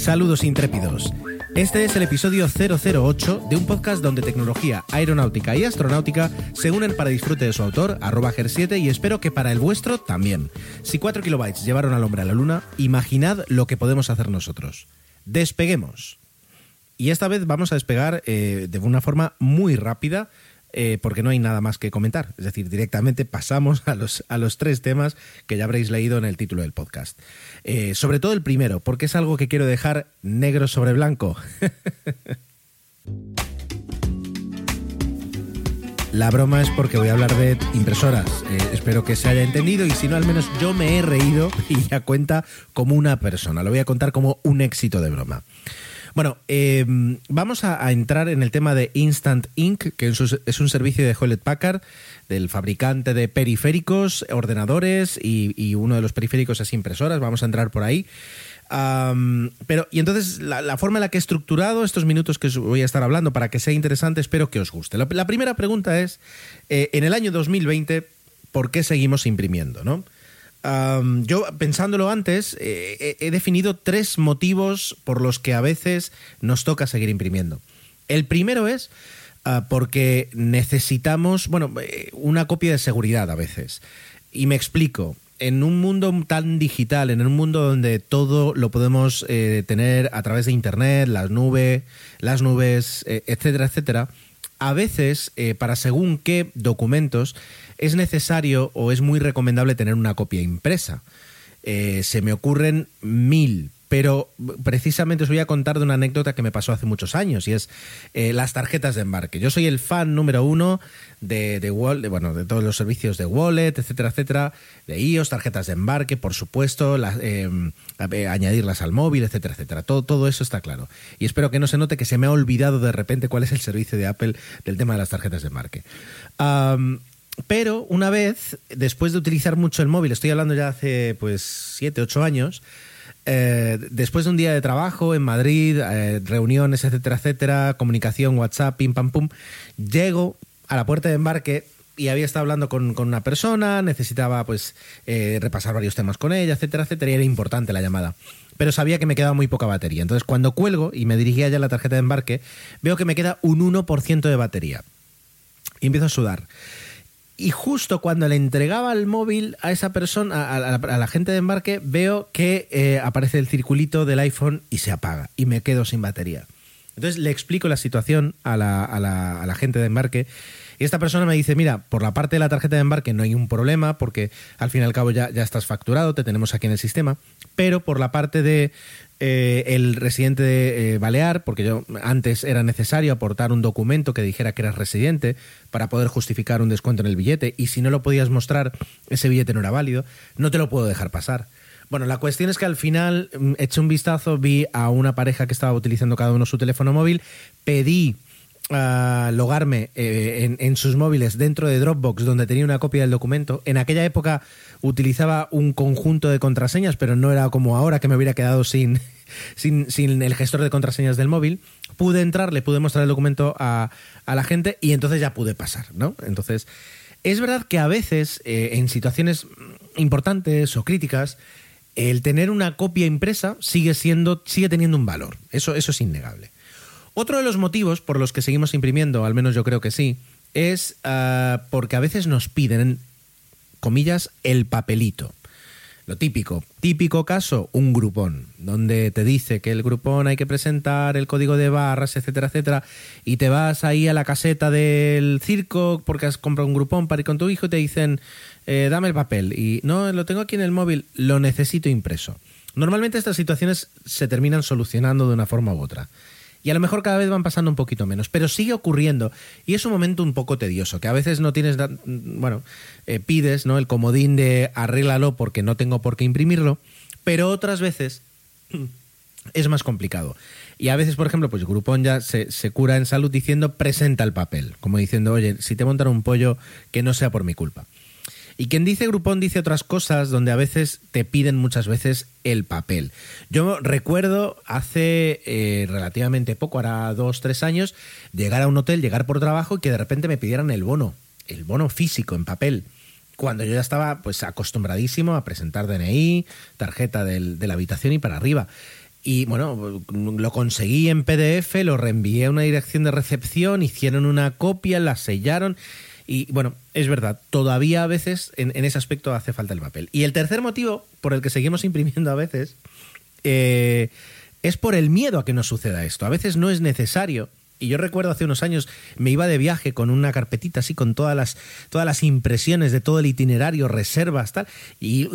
Saludos intrépidos. Este es el episodio 008 de un podcast donde tecnología aeronáutica y astronáutica se unen para disfrute de su autor, arroba GER7, y espero que para el vuestro también. Si 4 kilobytes llevaron al hombre a la luna, imaginad lo que podemos hacer nosotros. Despeguemos. Y esta vez vamos a despegar eh, de una forma muy rápida, eh, porque no hay nada más que comentar. Es decir, directamente pasamos a los, a los tres temas que ya habréis leído en el título del podcast. Eh, sobre todo el primero, porque es algo que quiero dejar negro sobre blanco. La broma es porque voy a hablar de impresoras. Eh, espero que se haya entendido y si no, al menos yo me he reído y ya cuenta como una persona. Lo voy a contar como un éxito de broma. Bueno, eh, vamos a, entrar en el tema de Instant Ink, que es un- servicio de Hewlett Packard, del fabricante de periféricos, ordenadores y, uno de los periféricos es impresoras. Vamos a entrar por ahí. Pero, y entonces, la, forma en la que he estructurado estos minutos que os voy a estar hablando para que sea interesante, espero que os guste. La, la primera pregunta es: eh, en el año 2020, ¿por qué seguimos imprimiendo? ¿no? Yo, pensándolo antes, eh, he, he definido tres motivos por los que a veces nos toca seguir imprimiendo. El primero es ah, porque necesitamos, bueno, eh, una copia de seguridad a veces. Y me explico. En un mundo tan digital, en un mundo donde todo lo podemos eh, tener a través de Internet, las nubes, las nubes, eh, etcétera, etcétera, a veces, eh, para según qué documentos, es necesario o es muy recomendable tener una copia impresa. Eh, se me ocurren mil, pero precisamente os voy a contar de una anécdota que me pasó hace muchos años y es eh, las tarjetas de embarque. Yo soy el fan número uno de, de, de, bueno, de todos los servicios de wallet, etcétera, etcétera, de iOS, tarjetas de embarque, por supuesto, las, eh, añadirlas al móvil, etcétera, etcétera. Todo, todo eso está claro. Y espero que no se note que se me ha olvidado de repente cuál es el servicio de Apple del tema de las tarjetas de embarque. Pero una vez, después de utilizar mucho el móvil, estoy hablando ya hace pues 7, 8 años, eh, después de un día de trabajo en Madrid, eh, reuniones, etcétera, etcétera, comunicación, WhatsApp, pim pam pum, llego a la puerta de embarque y había estado hablando con, una persona, necesitaba pues eh, repasar varios temas con ella, etcétera, etcétera, y era importante la llamada. Pero sabía que me quedaba muy poca batería. Entonces, cuando cuelgo y me dirigía ya a la tarjeta de embarque, veo que me queda un 1% de batería. Y empiezo a sudar. Y justo cuando le entregaba el móvil a esa persona, a, la, gente de embarque, veo que eh, aparece el circulito del iPhone y se apaga. Y me quedo sin batería. Entonces le explico la situación a la, gente de embarque. Y esta persona me dice, mira, por la parte de la tarjeta de embarque no hay un problema porque al fin y al cabo ya estás facturado, te tenemos aquí en el sistema, pero por la parte de eh, el residente de, eh, balear, porque yo antes era necesario aportar un documento que dijera que eras residente para poder justificar un descuento en el billete y si no lo podías mostrar, ese billete no era válido, no te lo puedo dejar pasar. Bueno, la cuestión es que al final mm, eché un vistazo, vi a una pareja que estaba utilizando cada uno su teléfono móvil, pedí a logarme eh, en sus móviles dentro de Dropbox, donde tenía una copia del documento. En aquella época utilizaba un conjunto de contraseñas, pero no era como ahora que me hubiera quedado sin, sin, sin el gestor de contraseñas del móvil. Pude entrar, le pude mostrar el documento a, a la gente y entonces ya pude pasar, ¿no? Entonces, es verdad que a veces, eh, en situaciones importantes o críticas, el tener una copia impresa sigue siendo, sigue teniendo un valor. Eso, eso es innegable. Otro de los motivos por los que seguimos imprimiendo, al menos yo creo que sí, es ah, porque a veces nos piden, comillas, el papelito. Lo típico, típico caso, un grupón, donde te dice que el grupón hay que presentar el código de barras, etcétera, etcétera, y te vas ahí a la caseta del circo porque has comprado un grupón para ir con tu hijo y te dicen, eh, dame el papel, y no, lo tengo aquí en el móvil, lo necesito impreso. Normalmente estas situaciones se terminan solucionando de una forma u otra. Y a lo mejor cada vez van pasando un poquito menos, pero sigue ocurriendo. Y es un momento un poco tedioso, que a veces no tienes, bueno, eh, pides ¿no? el comodín de arréglalo porque no tengo por qué imprimirlo, pero otras veces es más complicado. Y a veces, por ejemplo, pues Groupon ya se, se, cura en salud diciendo presenta el papel, como diciendo, oye, si te montan un pollo, que no sea por mi culpa. Y quien dice Groupon dice otras cosas donde a veces te piden muchas veces el papel. Yo recuerdo hace eh, relativamente poco, ahora dos, tres años, llegar a un hotel, llegar por trabajo y que de repente me pidieran el bono, el bono físico en papel cuando yo ya estaba pues acostumbradísimo a presentar DNI, tarjeta del, de la habitación y para arriba. Y bueno, lo conseguí en PDF, lo reenvié a una dirección de recepción, hicieron una copia, la sellaron y bueno, es verdad, todavía a veces en, ese aspecto hace falta el papel. Y el tercer motivo por el que seguimos imprimiendo a veces eh, es por el miedo a que nos suceda esto. A veces no es necesario. Y yo recuerdo hace unos años me iba de viaje con una carpetita así con todas las, todas las impresiones de todo el itinerario, reservas, tal, y,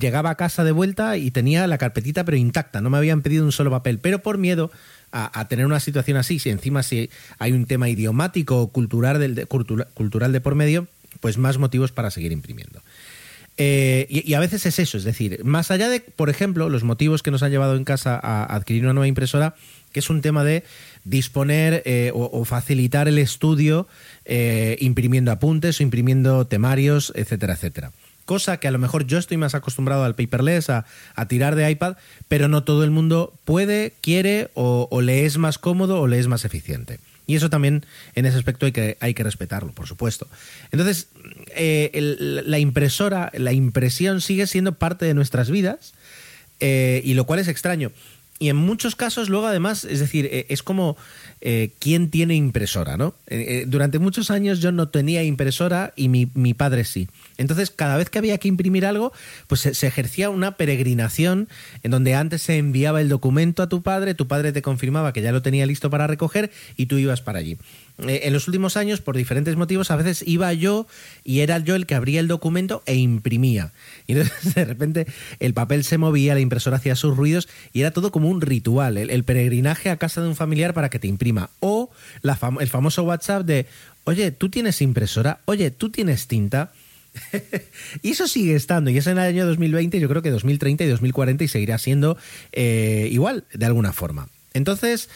llegaba a casa de vuelta y tenía la carpetita pero intacta, no me habían pedido un solo papel, pero por miedo a, tener una situación así, si encima si hay un tema idiomático o cultural, del, cultural de por medio, pues más motivos para seguir imprimiendo. Eh, y, a veces es eso, es decir, más allá de, por ejemplo, los motivos que nos han llevado en casa a adquirir una nueva impresora, que es un tema de disponer eh, o, facilitar el estudio eh, imprimiendo apuntes o imprimiendo temarios, etcétera, etcétera cosa que a lo mejor yo estoy más acostumbrado al paperless, a, tirar de iPad, pero no todo el mundo puede, quiere o, le es más cómodo o le es más eficiente. Y eso también, en ese aspecto, hay que, hay que respetarlo, por supuesto. Entonces, eh, la impresora, la impresión sigue siendo parte de nuestras vidas, eh, y lo cual es extraño. Y en muchos casos, luego, además, es decir, eh, es como quién tiene impresora, ¿no? durante muchos años yo no tenía impresora y mi, mi padre sí. Entonces, cada vez que había que imprimir algo, pues se, ejercía una peregrinación en donde antes se enviaba el documento a tu padre, tu padre te confirmaba que ya lo tenía listo para recoger y tú ibas para allí. Eh, en los últimos años, por diferentes motivos, a veces iba yo y era yo el que abría el documento e imprimía. Y entonces, de repente, el papel se movía, la impresora hacía sus ruidos y era todo como un ritual, el, peregrinaje a casa de un familiar para que te imprima. O el famoso WhatsApp de, oye, ¿tú tienes impresora? Oye, ¿tú tienes tinta? y eso sigue estando, y es en el año 2020, yo creo que 2030 y 2040 y seguirá siendo eh, igual, de alguna forma. Entonces,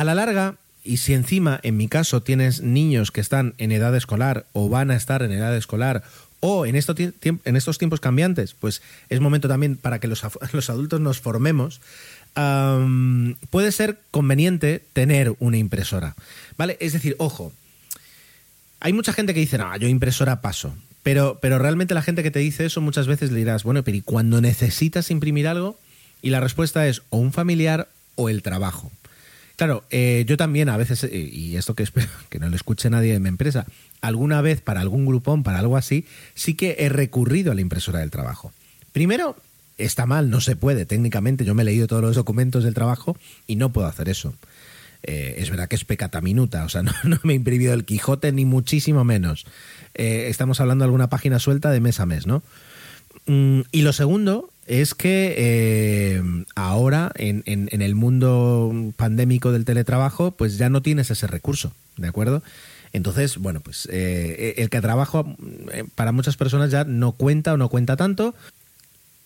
a la larga, y si encima, en mi caso, tienes niños que están en edad escolar o van a estar en edad escolar o en, estos en estos tiempos cambiantes, pues es momento también para que los, los adultos nos formemos. puede ser conveniente tener una impresora, ¿vale? Es decir, ojo, hay mucha gente que dice, no, yo impresora paso. Pero, pero realmente la gente que te dice eso muchas veces le dirás, bueno, pero ¿y cuando necesitas imprimir algo? Y la respuesta es o un familiar o el trabajo. Claro, eh, yo también a veces, eh, y esto que espero que no lo escuche nadie de mi empresa, alguna vez para algún grupón, para algo así, sí que he recurrido a la impresora del trabajo. Primero, está mal, no se puede técnicamente. Yo me he leído todos los documentos del trabajo y no puedo hacer eso. Eh, es verdad que es pecata minuta, o sea, no, me he imprimido el Quijote ni muchísimo menos. Eh, estamos hablando de alguna página suelta de mes a mes, ¿no? Mm, y lo segundo es que eh, ahora en, el mundo pandémico del teletrabajo, pues ya no tienes ese recurso, ¿de acuerdo? Entonces, bueno, pues el que trabajo para muchas personas ya no cuenta o no cuenta tanto,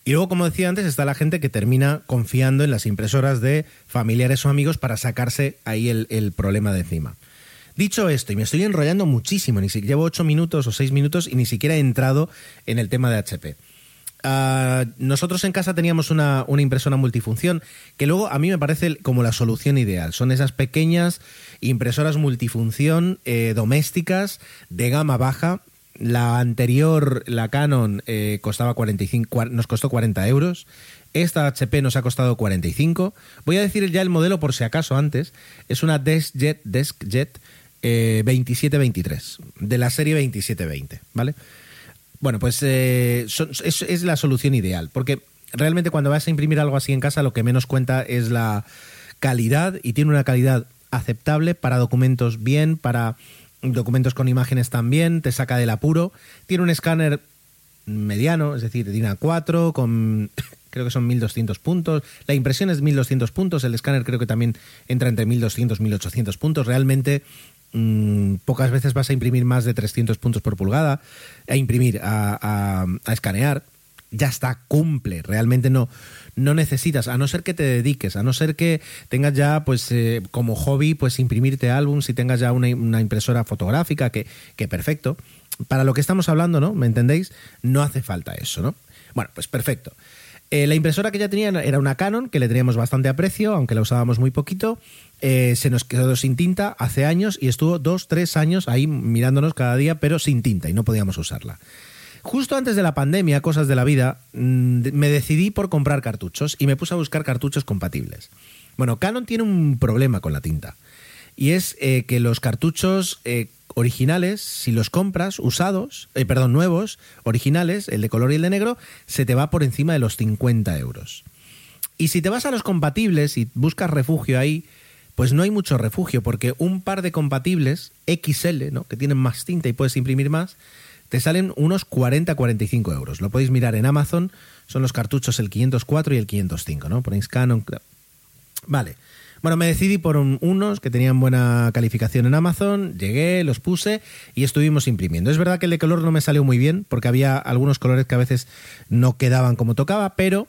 y luego, como decía antes, está la gente que termina confiando en las impresoras de familiares o amigos para sacarse ahí el, problema de encima. Dicho esto, y me estoy enrollando muchísimo, ni siquiera llevo ocho minutos o seis minutos y ni siquiera he entrado en el tema de HP. Ah, nosotros en casa teníamos una, impresora multifunción que luego a mí me parece como la solución ideal. Son esas pequeñas impresoras multifunción eh, domésticas de gama baja la anterior, la Canon, eh, costaba 45, nos costó 40 euros. Esta HP nos ha costado 45. Voy a decir ya el modelo por si acaso antes. Es una DeskJet, DeskJet eh, 2723, de la serie 2720, ¿vale? Bueno, pues eh, es, la solución ideal, porque realmente cuando vas a imprimir algo así en casa lo que menos cuenta es la calidad y tiene una calidad aceptable para documentos bien, para documentos con imágenes también, te saca del apuro. Tiene un escáner mediano, es decir, tiene A4 con creo que son 1200 puntos. La impresión es 1200 puntos, el escáner creo que también entra entre 1200 y 1800 puntos. Realmente mm, pocas veces vas a imprimir más de 300 puntos por pulgada, a imprimir, a, a escanear. Ya está, cumple. Realmente no, no necesitas, a no ser que te dediques, a no ser que tengas ya, pues, eh, como hobby, pues imprimirte álbums y tengas ya una, impresora fotográfica, que, que perfecto. Para lo que estamos hablando, ¿no? ¿Me entendéis? No hace falta eso, ¿no? Bueno, pues perfecto. Eh, la impresora que ya tenía era una Canon, que le teníamos bastante aprecio, aunque la usábamos muy poquito. Eh, se nos quedó sin tinta hace años y estuvo dos, tres años ahí mirándonos cada día, pero sin tinta y no podíamos usarla. Justo antes de la pandemia, cosas de la vida, mm, me decidí por comprar cartuchos y me puse a buscar cartuchos compatibles. Bueno, Canon tiene un problema con la tinta. Y es eh, que los cartuchos eh, originales, si los compras usados, eh, perdón, nuevos, originales, el de color y el de negro, se te va por encima de los 50 euros. Y si te vas a los compatibles y buscas refugio ahí, pues no hay mucho refugio, porque un par de compatibles XL, ¿no? que tienen más tinta y puedes imprimir más, te salen unos 40-45 euros. Lo podéis mirar en Amazon, son los cartuchos el 504 y el 505, ¿no? Ponéis Canon. Vale. Bueno, me decidí por unos que tenían buena calificación en Amazon, llegué, los puse y estuvimos imprimiendo. Es verdad que el de color no me salió muy bien porque había algunos colores que a veces no quedaban como tocaba, pero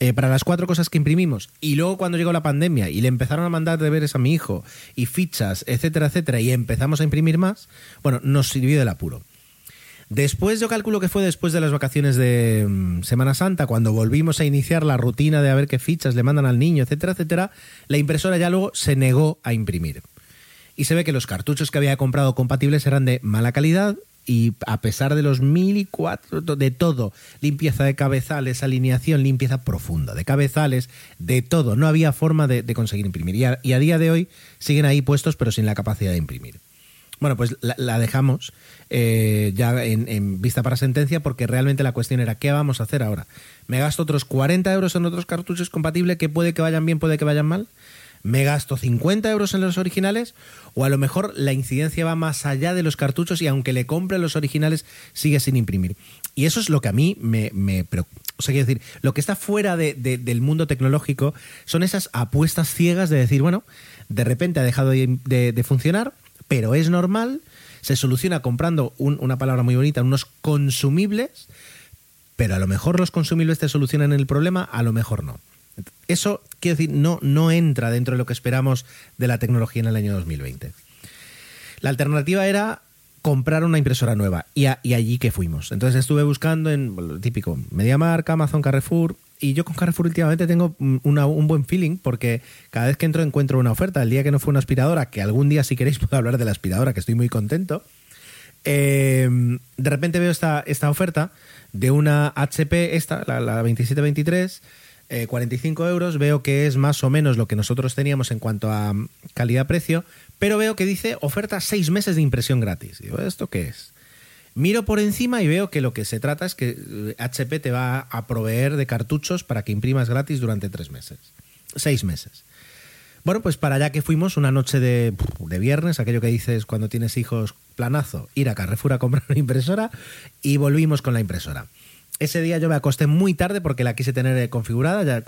eh, para las cuatro cosas que imprimimos y luego cuando llegó la pandemia y le empezaron a mandar deberes a mi hijo y fichas, etcétera, etcétera, y empezamos a imprimir más, bueno, nos sirvió del apuro. Después, yo calculo que fue después de las vacaciones de mm, Semana Santa, cuando volvimos a iniciar la rutina de a ver qué fichas le mandan al niño, etcétera, etcétera, la impresora ya luego se negó a imprimir. Y se ve que los cartuchos que había comprado compatibles eran de mala calidad y a pesar de los mil y cuatro, de todo, limpieza de cabezales, alineación, limpieza profunda de cabezales, de todo, no había forma de, conseguir imprimir. y a día de hoy siguen ahí puestos pero sin la capacidad de imprimir. Bueno, pues la, dejamos eh, ya en, vista para sentencia porque realmente la cuestión era ¿qué vamos a hacer ahora? ¿Me gasto otros 40 euros en otros cartuchos compatibles que puede que vayan bien, puede que vayan mal? ¿Me gasto 50 euros en los originales? ¿O a lo mejor la incidencia va más allá de los cartuchos y aunque le compre los originales sigue sin imprimir? Y eso es lo que a mí me, preocupa. O sea, quiero decir, lo que está fuera del mundo tecnológico son esas apuestas ciegas de decir, bueno, de repente ha dejado de funcionar, pero es normal, se soluciona comprando una palabra muy bonita, unos consumibles, pero a lo mejor los consumibles te solucionan el problema, a lo mejor no. Eso, quiero decir, no, no entra dentro de lo que esperamos de la tecnología en el año 2020. La alternativa era comprar una impresora nueva y, allí que fuimos. Entonces estuve buscando en lo típico, MediaMark, Amazon, Carrefour, y yo con Carrefour últimamente tengo un buen feeling porque cada vez que entro encuentro una oferta. El día que no fue una aspiradora, que algún día si queréis puedo hablar de la aspiradora, que estoy muy contento. Eh, de repente veo esta, esta oferta de una HP, esta, la, la 2723, 45 eh, euros. Veo que es más o menos lo que nosotros teníamos en cuanto a calidad-precio, pero veo que dice oferta 6 meses de impresión gratis. Digo, ¿esto qué es? Miro por encima y veo que lo que se trata es que HP eh, te va a proveer de cartuchos para que imprimas gratis durante tres meses, seis meses. Bueno, pues para allá que fuimos una noche de, viernes, aquello que dices cuando tienes hijos planazo, ir a Carrefour a comprar una impresora y volvimos con la impresora. Ese día yo me acosté muy tarde porque la quise tener eh, configurada, ya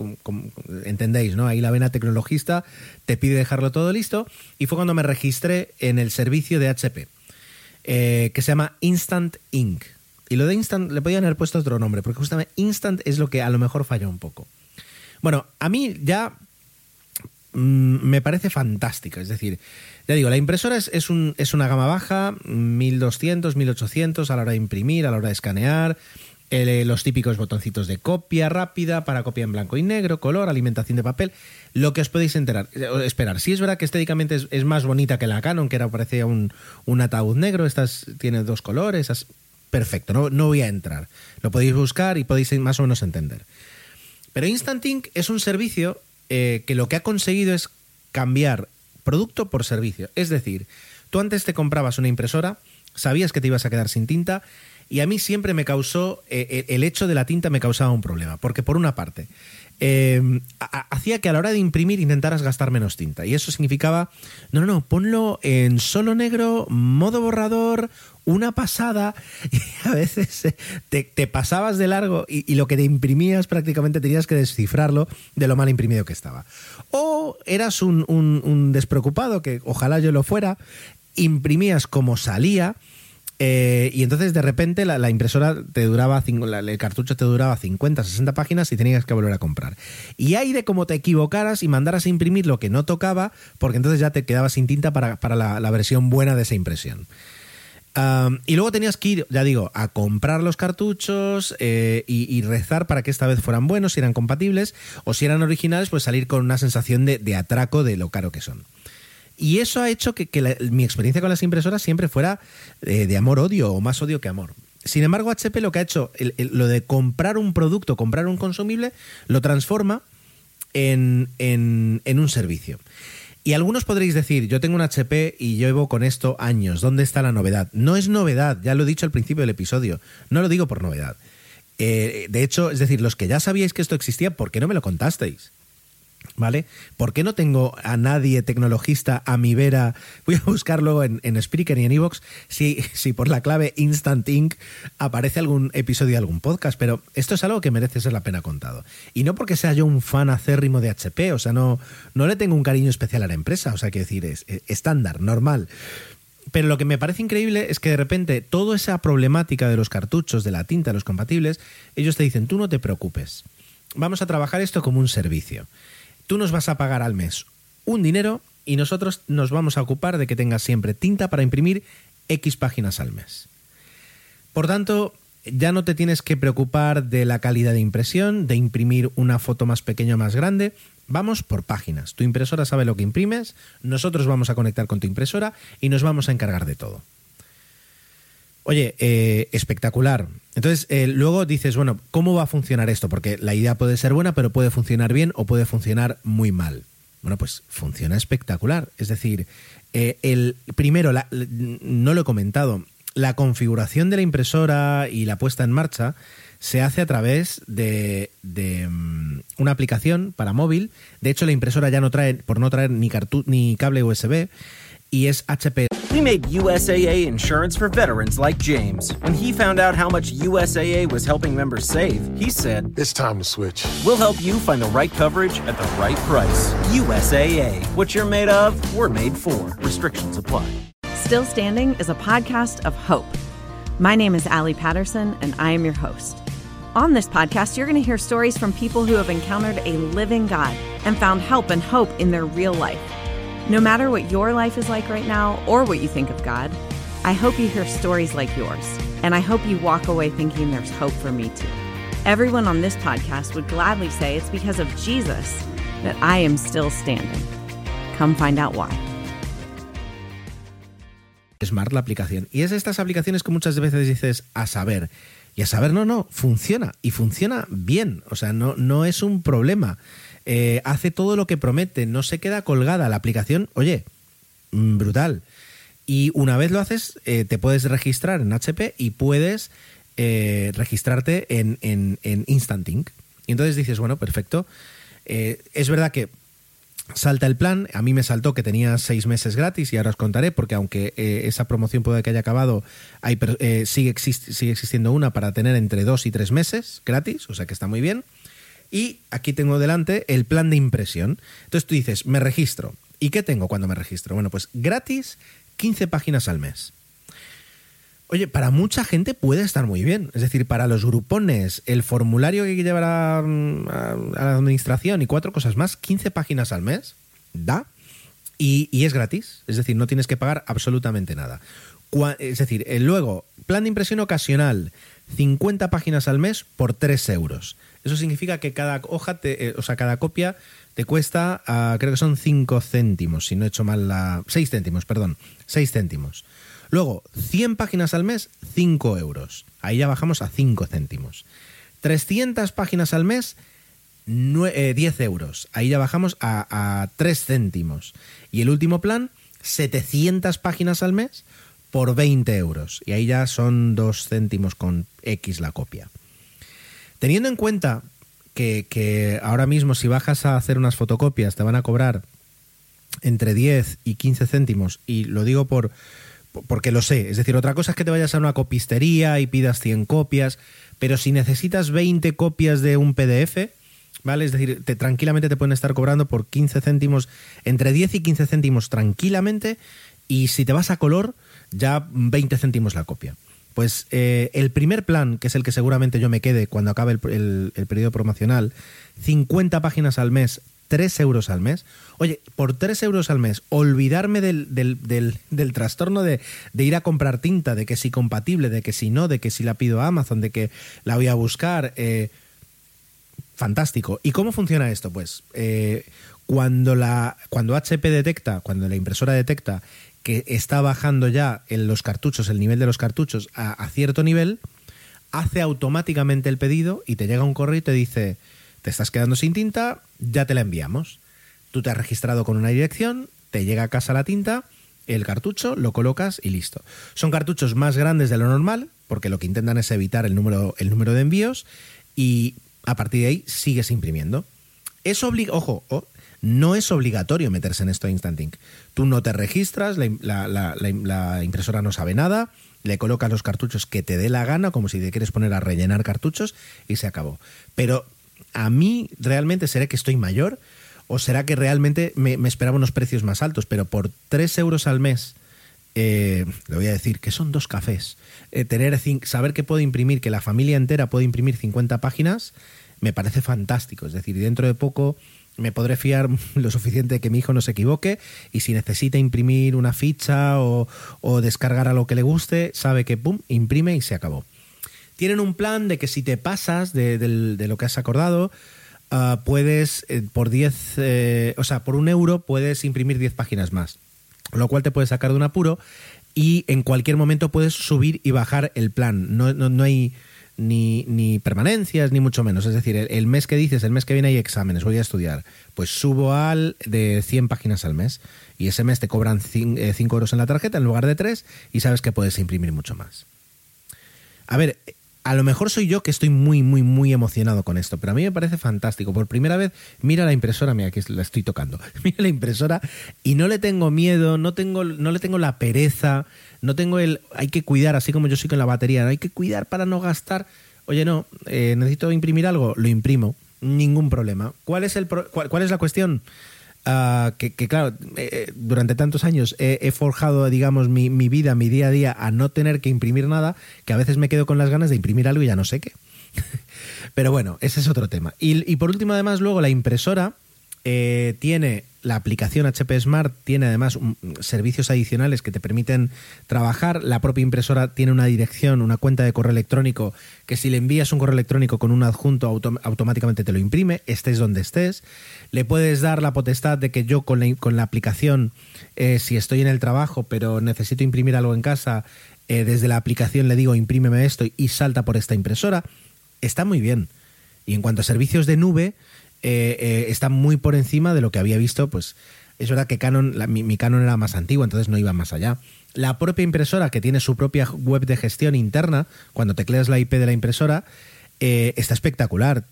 entendéis, ¿no? Ahí la vena tecnologista te pide dejarlo todo listo y fue cuando me registré en el servicio de HP. Eh, que se llama Instant Ink. Y lo de Instant le podían haber puesto otro nombre, porque justamente Instant es lo que a lo mejor falló un poco. Bueno, a mí ya mm, me parece fantástica. Es decir, ya digo, la impresora es, es, un, es una gama baja, 1200, 1800 a la hora de imprimir, a la hora de escanear. Eh, los típicos botoncitos de copia rápida para copia en blanco y negro, color, alimentación de papel, lo que os podéis enterar, eh, esperar. Si es verdad que estéticamente es, más bonita que la Canon, que era parecía un, un ataúd negro, esta tiene dos colores, es, perfecto, no, no voy a entrar. Lo podéis buscar y podéis más o menos entender. Pero Instant Ink es un servicio eh, que lo que ha conseguido es cambiar producto por servicio. Es decir, tú antes te comprabas una impresora, sabías que te ibas a quedar sin tinta y a mí siempre me causó, eh, eh, el hecho de la tinta me causaba un problema, porque por una parte, eh, hacía que a la hora de imprimir intentaras gastar menos tinta. Y eso significaba, no, no, no, ponlo en solo negro, modo borrador, una pasada, y a veces te, pasabas de largo y, lo que te imprimías prácticamente tenías que descifrarlo de lo mal imprimido que estaba. O eras un, un despreocupado, que ojalá yo lo fuera, imprimías como salía eh, y entonces de repente la, impresora te duraba, el cartucho te duraba 50, 60 páginas y tenías que volver a comprar. Y hay de cómo te equivocaras y mandaras a imprimir lo que no tocaba, porque entonces ya te quedabas sin tinta para, la, versión buena de esa impresión. y luego tenías que ir, ya digo, a comprar los cartuchos eh, y, rezar para que esta vez fueran buenos, si eran compatibles, o si eran originales, pues salir con una sensación de atraco de lo caro que son. Y eso ha hecho que, mi experiencia con las impresoras siempre fuera eh, de amor-odio o más odio que amor. Sin embargo, HP lo que ha hecho, lo de comprar un producto, comprar un consumible, lo transforma en, un servicio. Y algunos podréis decir, yo tengo un HP y llevo con esto años, ¿dónde está la novedad? No es novedad, ya lo he dicho al principio del episodio, no lo digo por novedad. Eh, de hecho, es decir, los que ya sabíais que esto existía, ¿por qué no me lo contasteis? ¿Vale? ¿Por qué no tengo a nadie tecnologista a mi vera? Voy a buscar luego en, en Spreaker y en Evox si, si por la clave Instant Ink aparece algún episodio de algún podcast, pero esto es algo que merece ser la pena contado. Y no porque sea yo un fan acérrimo de HP, o sea, no, no le tengo un cariño especial a la empresa, o sea, quiero decir, es estándar, normal. Pero lo que me parece increíble es que de repente toda esa problemática de los cartuchos, de la tinta, los compatibles, ellos te dicen, tú no te preocupes, vamos a trabajar esto como un servicio tú nos vas a pagar al mes un dinero y nosotros nos vamos a ocupar de que tengas siempre tinta para imprimir X páginas al mes. Por tanto, ya no te tienes que preocupar de la calidad de impresión, de imprimir una foto más pequeña o más grande. Vamos por páginas. Tu impresora sabe lo que imprimes, nosotros vamos a conectar con tu impresora y nos vamos a encargar de todo. Oye, eh, espectacular. Entonces, eh, luego dices, bueno, ¿cómo va a funcionar esto? Porque la idea puede ser buena, pero puede funcionar bien o puede funcionar muy mal. Bueno, pues funciona espectacular. Es decir, eh, el primero, no lo he comentado, la configuración de la impresora y la puesta en marcha se hace a través de, mm, una aplicación para móvil. De hecho, la impresora ya no trae, por no traer ni, ni cable USB, y es HP. We made USAA insurance for veterans like James. When he found out how much USAA was helping members save, he said, It's time to switch. We'll help you find the right coverage at the right price. USAA. What you're made of, we're made for. Restrictions apply. Still Standing is a podcast of hope. My name is Allie Patterson, and I am your host. On this podcast, you're going to hear stories from people who have encountered a living God and found help and hope in their real life. No matter what your life is like right now or what you think of God, I hope you hear stories like yours, and I hope you walk away thinking there's hope for me too. Everyone on this podcast would gladly say it's because of Jesus that I am still standing. Come find out why. Smart la aplicación. Y es estas aplicaciones que muchas veces dices a saber. Y a saber, no, no, funciona. Y funciona bien. O sea, no, no es un problema. Eh, hace todo lo que promete, no se queda colgada la aplicación, oye, mm, brutal. Y una vez lo haces, eh, te puedes registrar en HP y puedes eh, registrarte en, en, Instant Ink. Y entonces dices, bueno, perfecto. es verdad que salta el plan, a mí me saltó que tenía seis meses gratis y ahora os contaré, porque aunque esa promoción puede que haya acabado, hay, sigue, sigue existiendo una para tener entre dos y tres meses gratis, o sea que está muy bien. Y aquí tengo delante el plan de impresión. Entonces tú dices, me registro. ¿Y qué tengo cuando me registro? Bueno, pues gratis 15 páginas al mes. Oye, para mucha gente puede estar muy bien. Es decir, para los grupones, el formulario que hay que llevar a, la administración y cuatro cosas más, 15 páginas al mes, da. Y, y, es gratis. Es decir, no tienes que pagar absolutamente nada. Es decir, eh, luego, plan de impresión ocasional, 50 páginas al mes por 3 euros. Eso significa que cada hoja, eh, o sea, cada copia te cuesta, ah, creo que son 5 céntimos, si no he hecho mal la... 6 céntimos, perdón, 6 céntimos. Luego, 100 páginas al mes, 5 euros. Ahí ya bajamos a 5 céntimos. 300 páginas al mes, 10 eh, euros. Ahí ya bajamos a, a 3 céntimos. Y el último plan, 700 páginas al mes por 20 euros. Y ahí ya son 2 céntimos con X la copia. Teniendo en cuenta que, ahora mismo si bajas a hacer unas fotocopias te van a cobrar entre 10 y 15 céntimos, y lo digo por porque lo sé, es decir, otra cosa es que te vayas a una copistería y pidas 100 copias, pero si necesitas 20 copias de un PDF, ¿vale? Es decir, te, tranquilamente te pueden estar cobrando por 15 céntimos, entre 10 y 15 céntimos tranquilamente, y si te vas a color, ya 20 céntimos la copia. Pues eh, el primer plan, que es el que seguramente yo me quede cuando acabe el, el periodo promocional, 50 páginas al mes, 3 euros al mes. Oye, por 3 euros al mes, olvidarme del, del, trastorno de, ir a comprar tinta, de que si compatible, de que si no, de que si la pido a Amazon, de que la voy a buscar. Eh, fantástico. ¿Y cómo funciona esto? Pues eh, cuando, la, cuando HP detecta, cuando la impresora detecta que está bajando ya en los cartuchos, el nivel de los cartuchos a, cierto nivel, hace automáticamente el pedido y te llega un correo y te dice te estás quedando sin tinta, ya te la enviamos. Tú te has registrado con una dirección, te llega a casa la tinta, el cartucho, lo colocas y listo. Son cartuchos más grandes de lo normal, porque lo que intentan es evitar el número, el número de envíos, y a partir de ahí sigues imprimiendo. Es ojo, no es obligatorio meterse en esto de Instant Ink. Tú no te registras, la, impresora no sabe nada, le colocas los cartuchos que te dé la gana, como si te quieres poner a rellenar cartuchos, y se acabó. Pero a mí realmente será que estoy mayor o será que realmente me, esperaba unos precios más altos, pero por 3 euros al mes, eh, le voy a decir que son dos cafés, eh, tener saber que puedo imprimir, que la familia entera puede imprimir 50 páginas, me parece fantástico. Es decir, dentro de poco me podré fiar lo suficiente de que mi hijo no se equivoque y si necesita imprimir una ficha o, descargar a lo que le guste, sabe que pum, imprime y se acabó tienen un plan de que si te pasas de, lo que has acordado, ah, puedes eh, por 10, eh, o sea, por un euro puedes imprimir 10 páginas más, lo cual te puede sacar de un apuro y en cualquier momento puedes subir y bajar el plan. No, no, hay ni, permanencias, ni mucho menos. Es decir, el, mes que dices, el mes que viene hay exámenes, voy a estudiar, pues subo al de 100 páginas al mes y ese mes te cobran 5 eh, euros en la tarjeta en lugar de 3 y sabes que puedes imprimir mucho más. A ver, a lo mejor soy yo que estoy muy, muy, muy emocionado con esto, pero a mí me parece fantástico. Por primera vez, mira la impresora, mira que la estoy tocando. Mira la impresora y no le tengo miedo, no, tengo, no le tengo la pereza, no tengo el. Hay que cuidar, así como yo soy con la batería, hay que cuidar para no gastar. Oye, no, eh, necesito imprimir algo, lo imprimo, ningún problema. ¿Cuál es, el cuál es la cuestión? Ah, que, claro, eh, eh, durante tantos años he, forjado, digamos, mi, vida, mi día a día a no tener que imprimir nada, que a veces me quedo con las ganas de imprimir algo y ya no sé qué. Pero bueno, ese es otro tema. Y, por último, además, luego la impresora eh, tiene la aplicación HP Smart tiene además servicios adicionales que te permiten trabajar. La propia impresora tiene una dirección, una cuenta de correo electrónico que si le envías un correo electrónico con un adjunto automáticamente te lo imprime, estés donde estés. Le puedes dar la potestad de que yo con la, con la aplicación, eh, si estoy en el trabajo pero necesito imprimir algo en casa, eh, desde la aplicación le digo imprímeme esto y salta por esta impresora. Está muy bien. Y en cuanto a servicios de nube, eh, eh, está muy por encima de lo que había visto, pues es verdad que Canon, mi, Canon era más antiguo, entonces no iba más allá. La propia impresora, que tiene su propia web de gestión interna, cuando tecleas la IP de la impresora, eh, está espectacular.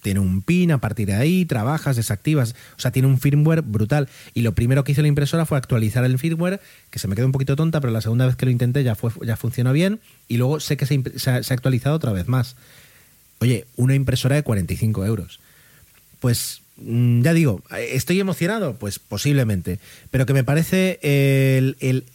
Tiene un pin, a partir de ahí trabajas, desactivas, o sea, tiene un firmware brutal. Y lo primero que hizo la impresora fue actualizar el firmware, que se me quedó un poquito tonta, pero la segunda vez que lo intenté ya, fue, ya funcionó bien. Y luego sé que se, se ha actualizado otra vez más. Oye, una impresora de 45 euros pues mm, ya digo, ¿estoy emocionado? Pues posiblemente, pero que me parece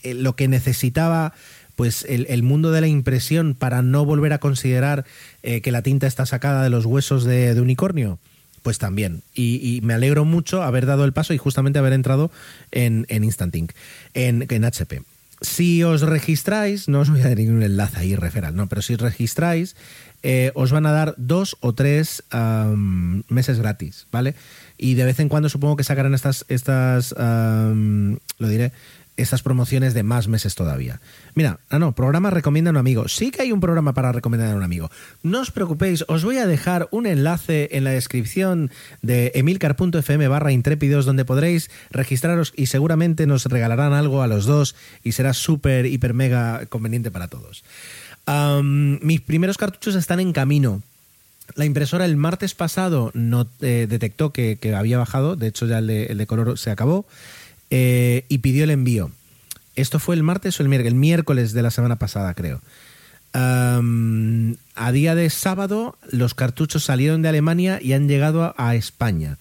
lo que necesitaba pues el, mundo de la impresión para no volver a considerar eh, que la tinta está sacada de los huesos de, unicornio. Pues también. Y, me alegro mucho haber dado el paso y justamente haber entrado en, en Instant Ink, en, en HP. Si os registráis, no os voy a dar ningún enlace ahí referal, no, pero si os registráis, eh, os van a dar dos o tres meses gratis, ¿vale? Y de vez en cuando supongo que sacarán estas, estas lo diré, estas promociones de más meses todavía. Mira, ah no, programa recomienda a un amigo. Sí que hay un programa para recomendar a un amigo. No os preocupéis, os voy a dejar un enlace en la descripción de emilcar.fm barra intrépidos donde podréis registraros y seguramente nos regalarán algo a los dos y será súper, hiper, mega conveniente para todos. Mis primeros cartuchos están en camino. La impresora el martes pasado no eh, detectó que, había bajado, de hecho ya el de, color se acabó, eh, y pidió el envío. Esto fue el martes o el miércoles, el miércoles de la semana pasada, creo. a día de sábado, los cartuchos salieron de Alemania y han llegado a España.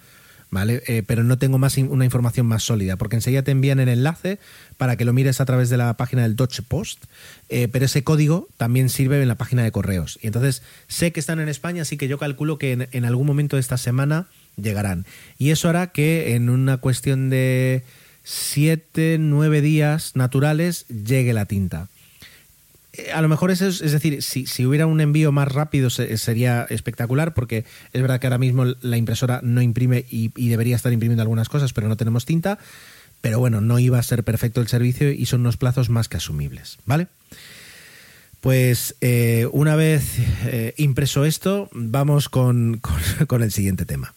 ¿Vale? Eh, pero no tengo más una información más sólida, porque enseguida te envían el enlace para que lo mires a través de la página del Deutsche Post, eh, pero ese código también sirve en la página de correos. Y entonces sé que están en España, así que yo calculo que en, algún momento de esta semana llegarán. Y eso hará que en una cuestión de 7, 9 días naturales llegue la tinta. Eh, a lo mejor es, es decir, si, si, hubiera un envío más rápido sería espectacular, porque es verdad que ahora mismo la impresora no imprime y, debería estar imprimiendo algunas cosas, pero no tenemos tinta. Pero bueno, no iba a ser perfecto el servicio y son unos plazos más que asumibles, ¿vale? Pues eh, una vez eh, impreso esto, vamos con, con el siguiente tema.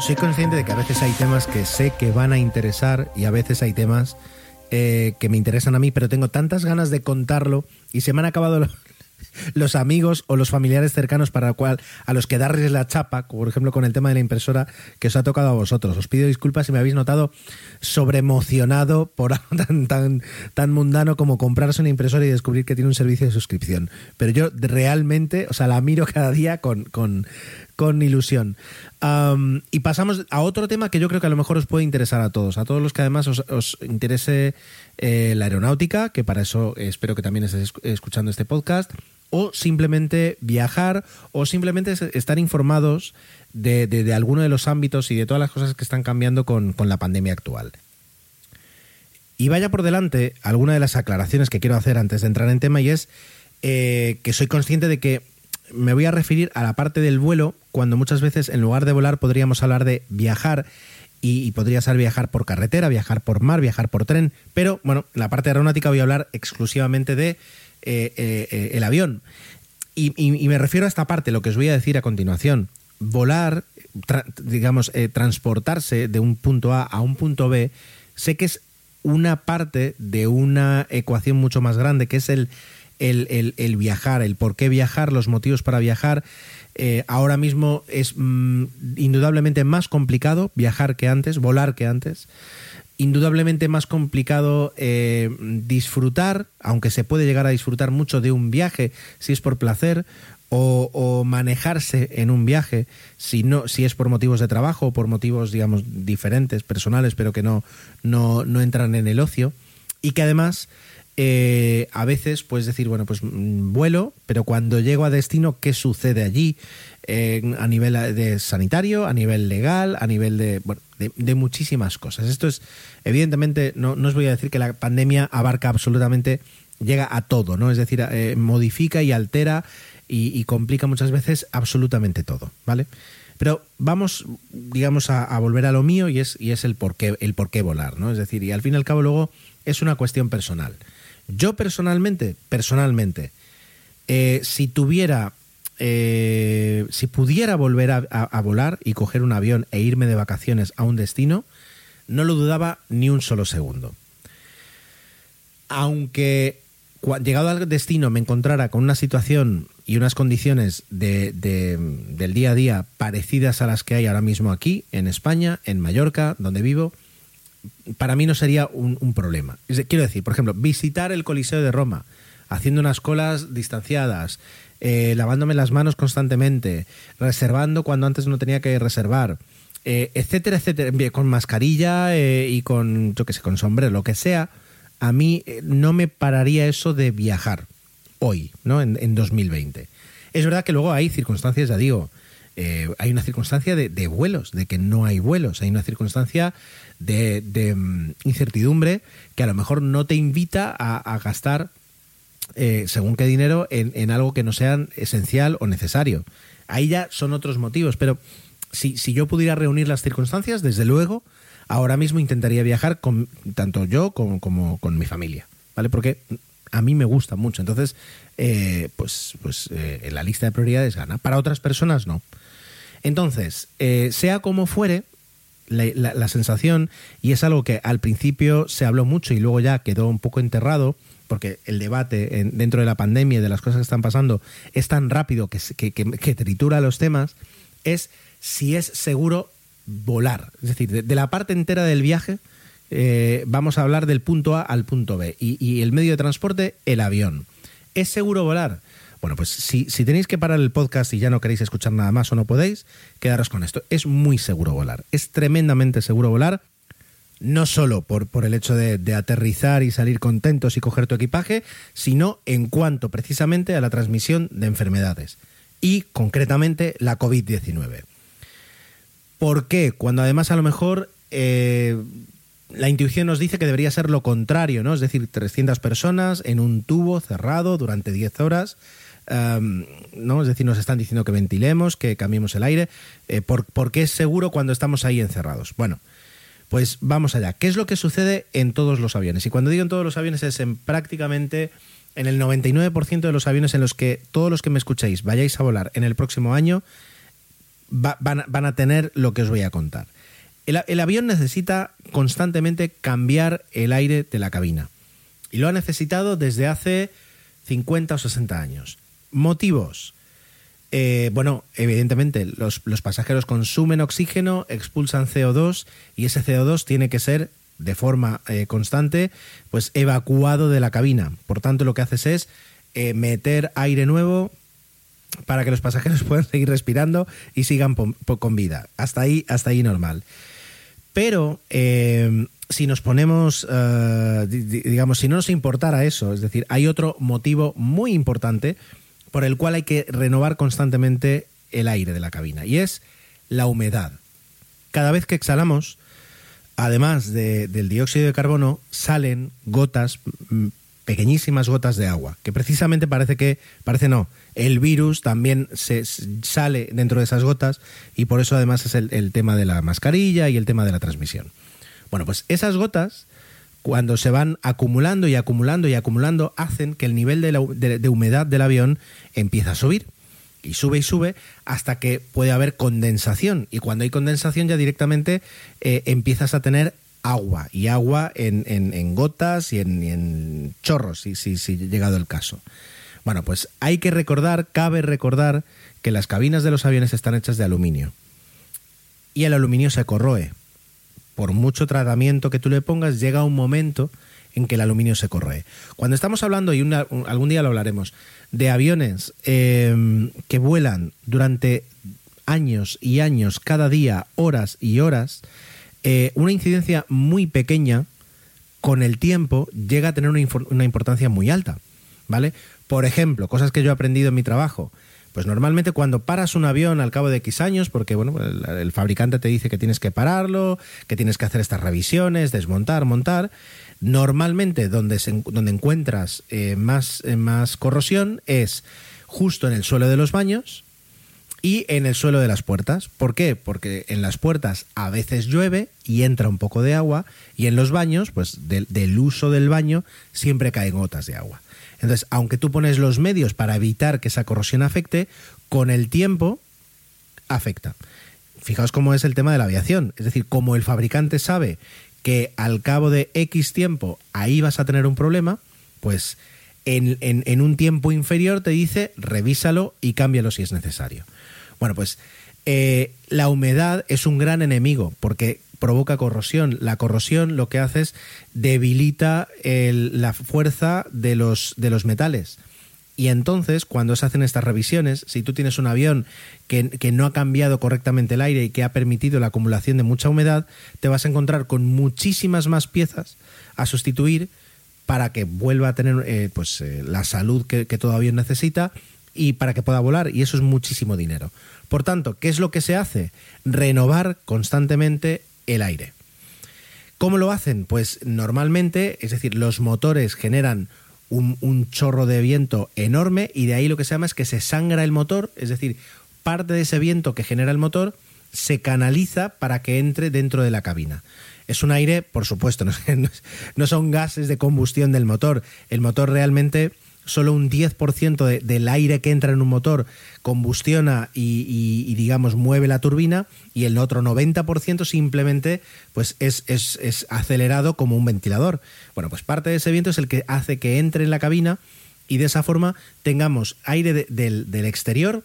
Soy consciente de que a veces hay temas que sé que van a interesar y a veces hay temas eh, que me interesan a mí, pero tengo tantas ganas de contarlo y se me han acabado los amigos o los familiares cercanos para cual, a los que darles la chapa, por ejemplo con el tema de la impresora que os ha tocado a vosotros. Os pido disculpas si me habéis notado sobreemocionado por algo tan, tan, tan mundano como comprarse una impresora y descubrir que tiene un servicio de suscripción. Pero yo realmente, o sea, la miro cada día con, con, con ilusión. y pasamos a otro tema que yo creo que a lo mejor os puede interesar a todos, a todos los que además os, interese eh, la aeronáutica, que para eso espero que también estéis escuchando este podcast, o simplemente viajar, o simplemente estar informados de, de, alguno de los ámbitos y de todas las cosas que están cambiando con, la pandemia actual. Y vaya por delante alguna de las aclaraciones que quiero hacer antes de entrar en tema y es eh, que soy consciente de que me voy a referir a la parte del vuelo, cuando muchas veces en lugar de volar podríamos hablar de viajar y, podría ser viajar por carretera, viajar por mar, viajar por tren, pero bueno, en la parte aeronáutica voy a hablar exclusivamente de eh, eh, el avión. Y, me refiero a esta parte, lo que os voy a decir a continuación. Volar, digamos, eh, transportarse de un punto A a un punto B, sé que es una parte de una ecuación mucho más grande, que es el, el, viajar, el por qué viajar, los motivos para viajar. Eh, ahora mismo es mm, indudablemente más complicado viajar que antes, volar que antes. Indudablemente más complicado eh, disfrutar, aunque se puede llegar a disfrutar mucho de un viaje si es por placer, o, manejarse en un viaje si no si es por motivos de trabajo o por motivos digamos diferentes personales pero que no no, no entran en el ocio y que además eh, a veces puedes decir, bueno, pues mm, vuelo, pero cuando llego a destino, ¿qué sucede allí? Eh, a nivel de sanitario, a nivel legal, a nivel de, bueno, de, muchísimas cosas. Esto es, evidentemente, no, os voy a decir que la pandemia abarca absolutamente, llega a todo, ¿no? Es decir, eh, modifica y altera y, complica muchas veces absolutamente todo, ¿vale? Pero vamos, digamos, a, volver a lo mío y es, y es el por qué, el por qué volar, ¿no? Es decir, y al fin y al cabo luego es una cuestión personal. Yo personalmente, personalmente, eh, si tuviera, eh, si pudiera volver a, volar y coger un avión e irme de vacaciones a un destino, no lo dudaba ni un solo segundo. Aunque llegado al destino me encontrara con una situación y unas condiciones de, del día a día parecidas a las que hay ahora mismo aquí, en España, en Mallorca, donde vivo, para mí no sería un, problema. Quiero decir, por ejemplo, visitar el Coliseo de Roma, haciendo unas colas distanciadas, eh, lavándome las manos constantemente, reservando cuando antes no tenía que reservar, eh, etcétera, etcétera, con mascarilla eh, y con, yo qué sé, con sombrero, lo que sea, a mí no me pararía eso de viajar hoy, ¿no? En, en 2020. Es verdad que luego hay circunstancias, ya digo, hay una circunstancia de, vuelos, de que no hay vuelos, hay una circunstancia de, mm, incertidumbre que a lo mejor no te invita a, gastar eh, según qué dinero en, algo que no sea esencial o necesario. Ahí ya son otros motivos, pero si, yo pudiera reunir las circunstancias, desde luego, ahora mismo intentaría viajar con tanto yo como, con mi familia, ¿vale? Porque a mí me gusta mucho. Entonces, eh, pues, pues eh, en la lista de prioridades gana. Para otras personas no. Entonces, eh, sea como fuere, la, sensación, y es algo que al principio se habló mucho y luego ya quedó un poco enterrado, porque el debate dentro de la pandemia y de las cosas que están pasando es tan rápido que, que, tritura los temas, es si es seguro volar. Es decir, de, la parte entera del viaje, vamos a hablar del punto A al punto B. y el medio de transporte, el avión. ¿Es seguro volar? Bueno, pues si, tenéis que parar el podcast y ya no queréis escuchar nada más o no podéis, quedaros con esto. Es muy seguro volar. Es tremendamente seguro volar. No solo por, el hecho de, de aterrizar y salir contentos y coger tu equipaje, sino en cuanto precisamente a la transmisión de enfermedades. Y concretamente la COVID-19. ¿Por qué? Cuando además a lo mejor eh, la intuición nos dice que debería ser lo contrario, ¿no? Es decir, 300 personas en un tubo cerrado durante 10 horas. Em, ¿no? Es decir, nos están diciendo que ventilemos, que cambiemos el aire. Eh, por, qué es seguro cuando estamos ahí encerrados? Bueno, pues vamos allá. ¿Qué es lo que sucede en todos los aviones? Y cuando digo en todos los aviones es en prácticamente en el 99% de los aviones en los que todos los que me escuchéis vayáis a volar en el próximo año van a tener lo que os voy a contar. El, avión necesita constantemente cambiar el aire de la cabina. Y lo ha necesitado desde hace 50 o 60 años. Motivos. Eh, bueno, evidentemente los, pasajeros consumen oxígeno, expulsan CO2 y ese CO2 tiene que ser de forma eh, constante pues evacuado de la cabina. Por tanto, lo que haces es eh, meter aire nuevo para que los pasajeros puedan seguir respirando y sigan con vida. Hasta ahí, hasta ahí normal. Pero eh, si nos ponemos, eh, digamos, si no nos importara eso, es decir, hay otro motivo muy importante por el cual hay que renovar constantemente el aire de la cabina y es la humedad. Cada vez que exhalamos, además del dióxido de carbono, salen gotas, mm, pequeñísimas gotas de agua, que precisamente parece que, parece no, el virus también se sale dentro de esas gotas y por eso además es el, tema de la mascarilla y el tema de la transmisión. Bueno, pues esas gotas, cuando se van acumulando y acumulando y acumulando, hacen que el nivel de, humedad del avión empiece a subir. Y sube y sube hasta que puede haber condensación. Y cuando hay condensación ya directamente eh, empiezas a tener agua. Y agua en, gotas y en, chorros, si, si, si llegado el caso. Bueno, pues hay que recordar, cabe recordar que las cabinas de los aviones están hechas de aluminio. Y el aluminio se corroe. Por mucho tratamiento que tú le pongas, llega un momento en que el aluminio se corroe. Cuando estamos hablando, y algún día lo hablaremos, de aviones em, que vuelan durante años y años, cada día, horas y horas, eh, una incidencia muy pequeña, con el tiempo, llega a tener una, una importancia muy alta. ¿Vale? Por ejemplo, cosas que yo he aprendido en mi trabajo. Pues normalmente cuando paras un avión al cabo de X años, porque bueno, el, fabricante te dice que tienes que pararlo, que tienes que hacer estas revisiones, desmontar, montar, normalmente donde, donde encuentras eh, más, eh, más corrosión es justo en el suelo de los baños y en el suelo de las puertas. ¿Por qué? Porque en las puertas a veces llueve y entra un poco de agua y en los baños, pues del uso del baño siempre caen gotas de agua. Entonces, aunque tú pones los medios para evitar que esa corrosión afecte, con el tiempo afecta. Fijaos cómo es el tema de la aviación. Es decir, como el fabricante sabe que al cabo de X tiempo ahí vas a tener un problema, pues en, un tiempo inferior te dice revísalo y cámbialo si es necesario. Bueno, pues eh, la humedad es un gran enemigo porque provoca corrosión. La corrosión lo que hace es debilita la fuerza de los, de los metales. Y entonces, cuando se hacen estas revisiones, si tú tienes un avión que, que, no ha cambiado correctamente el aire y que ha permitido la acumulación de mucha humedad, te vas a encontrar con muchísimas más piezas a sustituir para que vuelva a tener eh, pues, eh, la salud que, que todo avión necesita y para que pueda volar. Y eso es muchísimo dinero. Por tanto, ¿qué es lo que se hace? Renovar constantemente el aire. ¿Cómo lo hacen? Pues normalmente, es decir, los motores generan un, chorro de viento enorme y de ahí lo que se llama es que se sangra el motor, es decir, parte de ese viento que genera el motor se canaliza para que entre dentro de la cabina. Es un aire, por supuesto, no, son gases de combustión del motor. El motor realmente solo un 10% del aire que entra en un motor combustiona y, digamos mueve la turbina y el otro 90% simplemente pues es, es, acelerado como un ventilador. Bueno, pues parte de ese viento es el que hace que entre en la cabina y de esa forma tengamos aire del, del exterior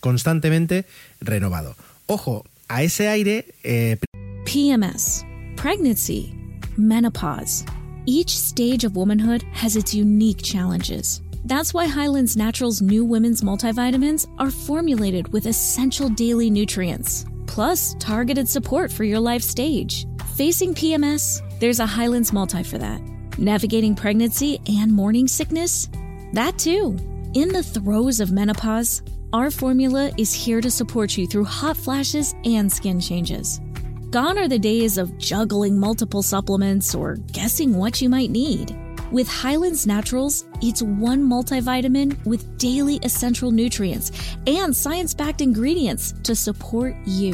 constantemente renovado. Ojo, a ese aire... Eh... PMS, pregnancy, menopause. Each stage of womanhood has its unique challenges. That's why Highlands Naturals new women's multivitamins are formulated with essential daily nutrients, plus targeted support for your life stage. Facing PMS, there's a Highlands multi for that. Navigating pregnancy and morning sickness? That too. In the throes of menopause, our formula is here to support you through hot flashes and skin changes. Gone are the days of juggling multiple supplements or guessing what you might need. With Highlands Naturals, it's one multivitamin with daily essential nutrients and science backed ingredients to support you.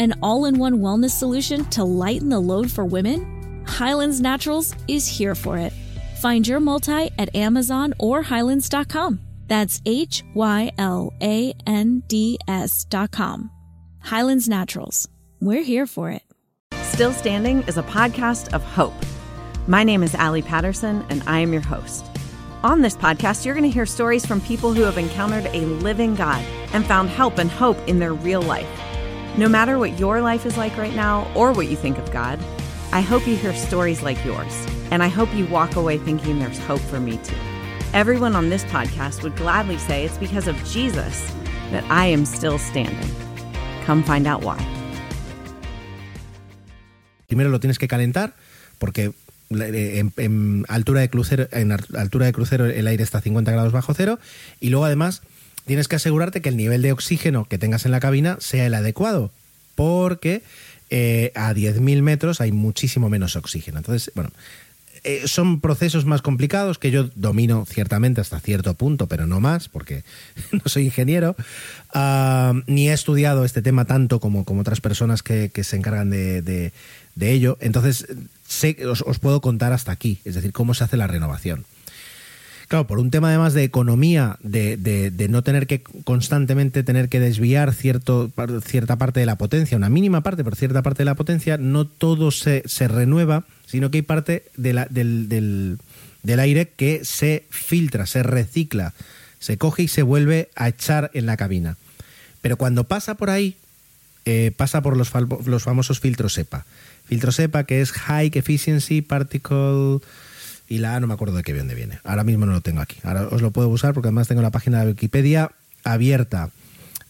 An all in one wellness solution to lighten the load for women? Highlands Naturals is here for it. Find your multi at Amazon or Highlands.com. That's H Y L A N D S dot com. Highlands Naturals. We're here for it. Still Standing is a podcast of hope. My name is Allie Patterson, and I am your host. On this podcast, you're going to hear stories from people who have encountered a living God and found help and hope in their real life. No matter what your life is like right now or what you think of God, I hope you hear stories like yours, and I hope you walk away thinking there's hope for me too. Everyone on this podcast would gladly say it's because of Jesus that I am still standing. Come find out why. Primero lo tienes que calentar porque en, en, altura de crucero, en altura de crucero el aire está a 50 grados bajo cero y luego además tienes que asegurarte que el nivel de oxígeno que tengas en la cabina sea el adecuado porque eh, a 10.000 metros hay muchísimo menos oxígeno. Entonces, bueno, eh, son procesos más complicados que yo domino ciertamente hasta cierto punto, pero no más, porque no soy ingeniero, uh, ni he estudiado este tema tanto como, como otras personas que, que se encargan de, de, ello. Entonces, sé, os, os puedo contar hasta aquí, es decir, cómo se hace la renovación. Claro, por un tema además de economía, de, de, no tener que constantemente tener que desviar cierto, cierta parte de la potencia, una mínima parte, pero cierta parte de la potencia, no todo se, se renueva, sino que hay parte de la, del, del, del aire que se filtra, se recicla, se coge y se vuelve a echar en la cabina. Pero cuando pasa por ahí, eh, pasa por los, los famosos filtros SEPA. Filtro SEPA, que es High Efficiency Particle y la A no me acuerdo de qué dónde viene. Ahora mismo no lo tengo aquí. Ahora os lo puedo usar porque además tengo la página de Wikipedia abierta.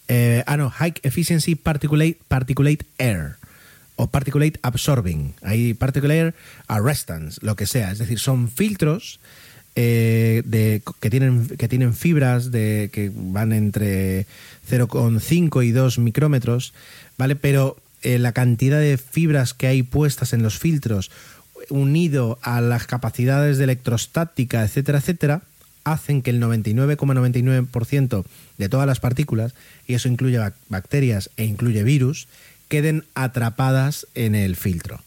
Eh, ah, no, High Efficiency Particulate, Particulate Air o Particulate Absorbing. Hay Particulate Arrestants, lo que sea. Es decir, son filtros eh, de, que, tienen, que tienen fibras de, que van entre 0,5 y 2 micrómetros, ¿vale? Pero eh, la cantidad de fibras que hay puestas en los filtros unido a las capacidades de electrostática, etcétera, etcétera, hacen que el 99,99% de todas las partículas, y eso incluye bacterias e incluye virus, queden atrapadas en el filtro.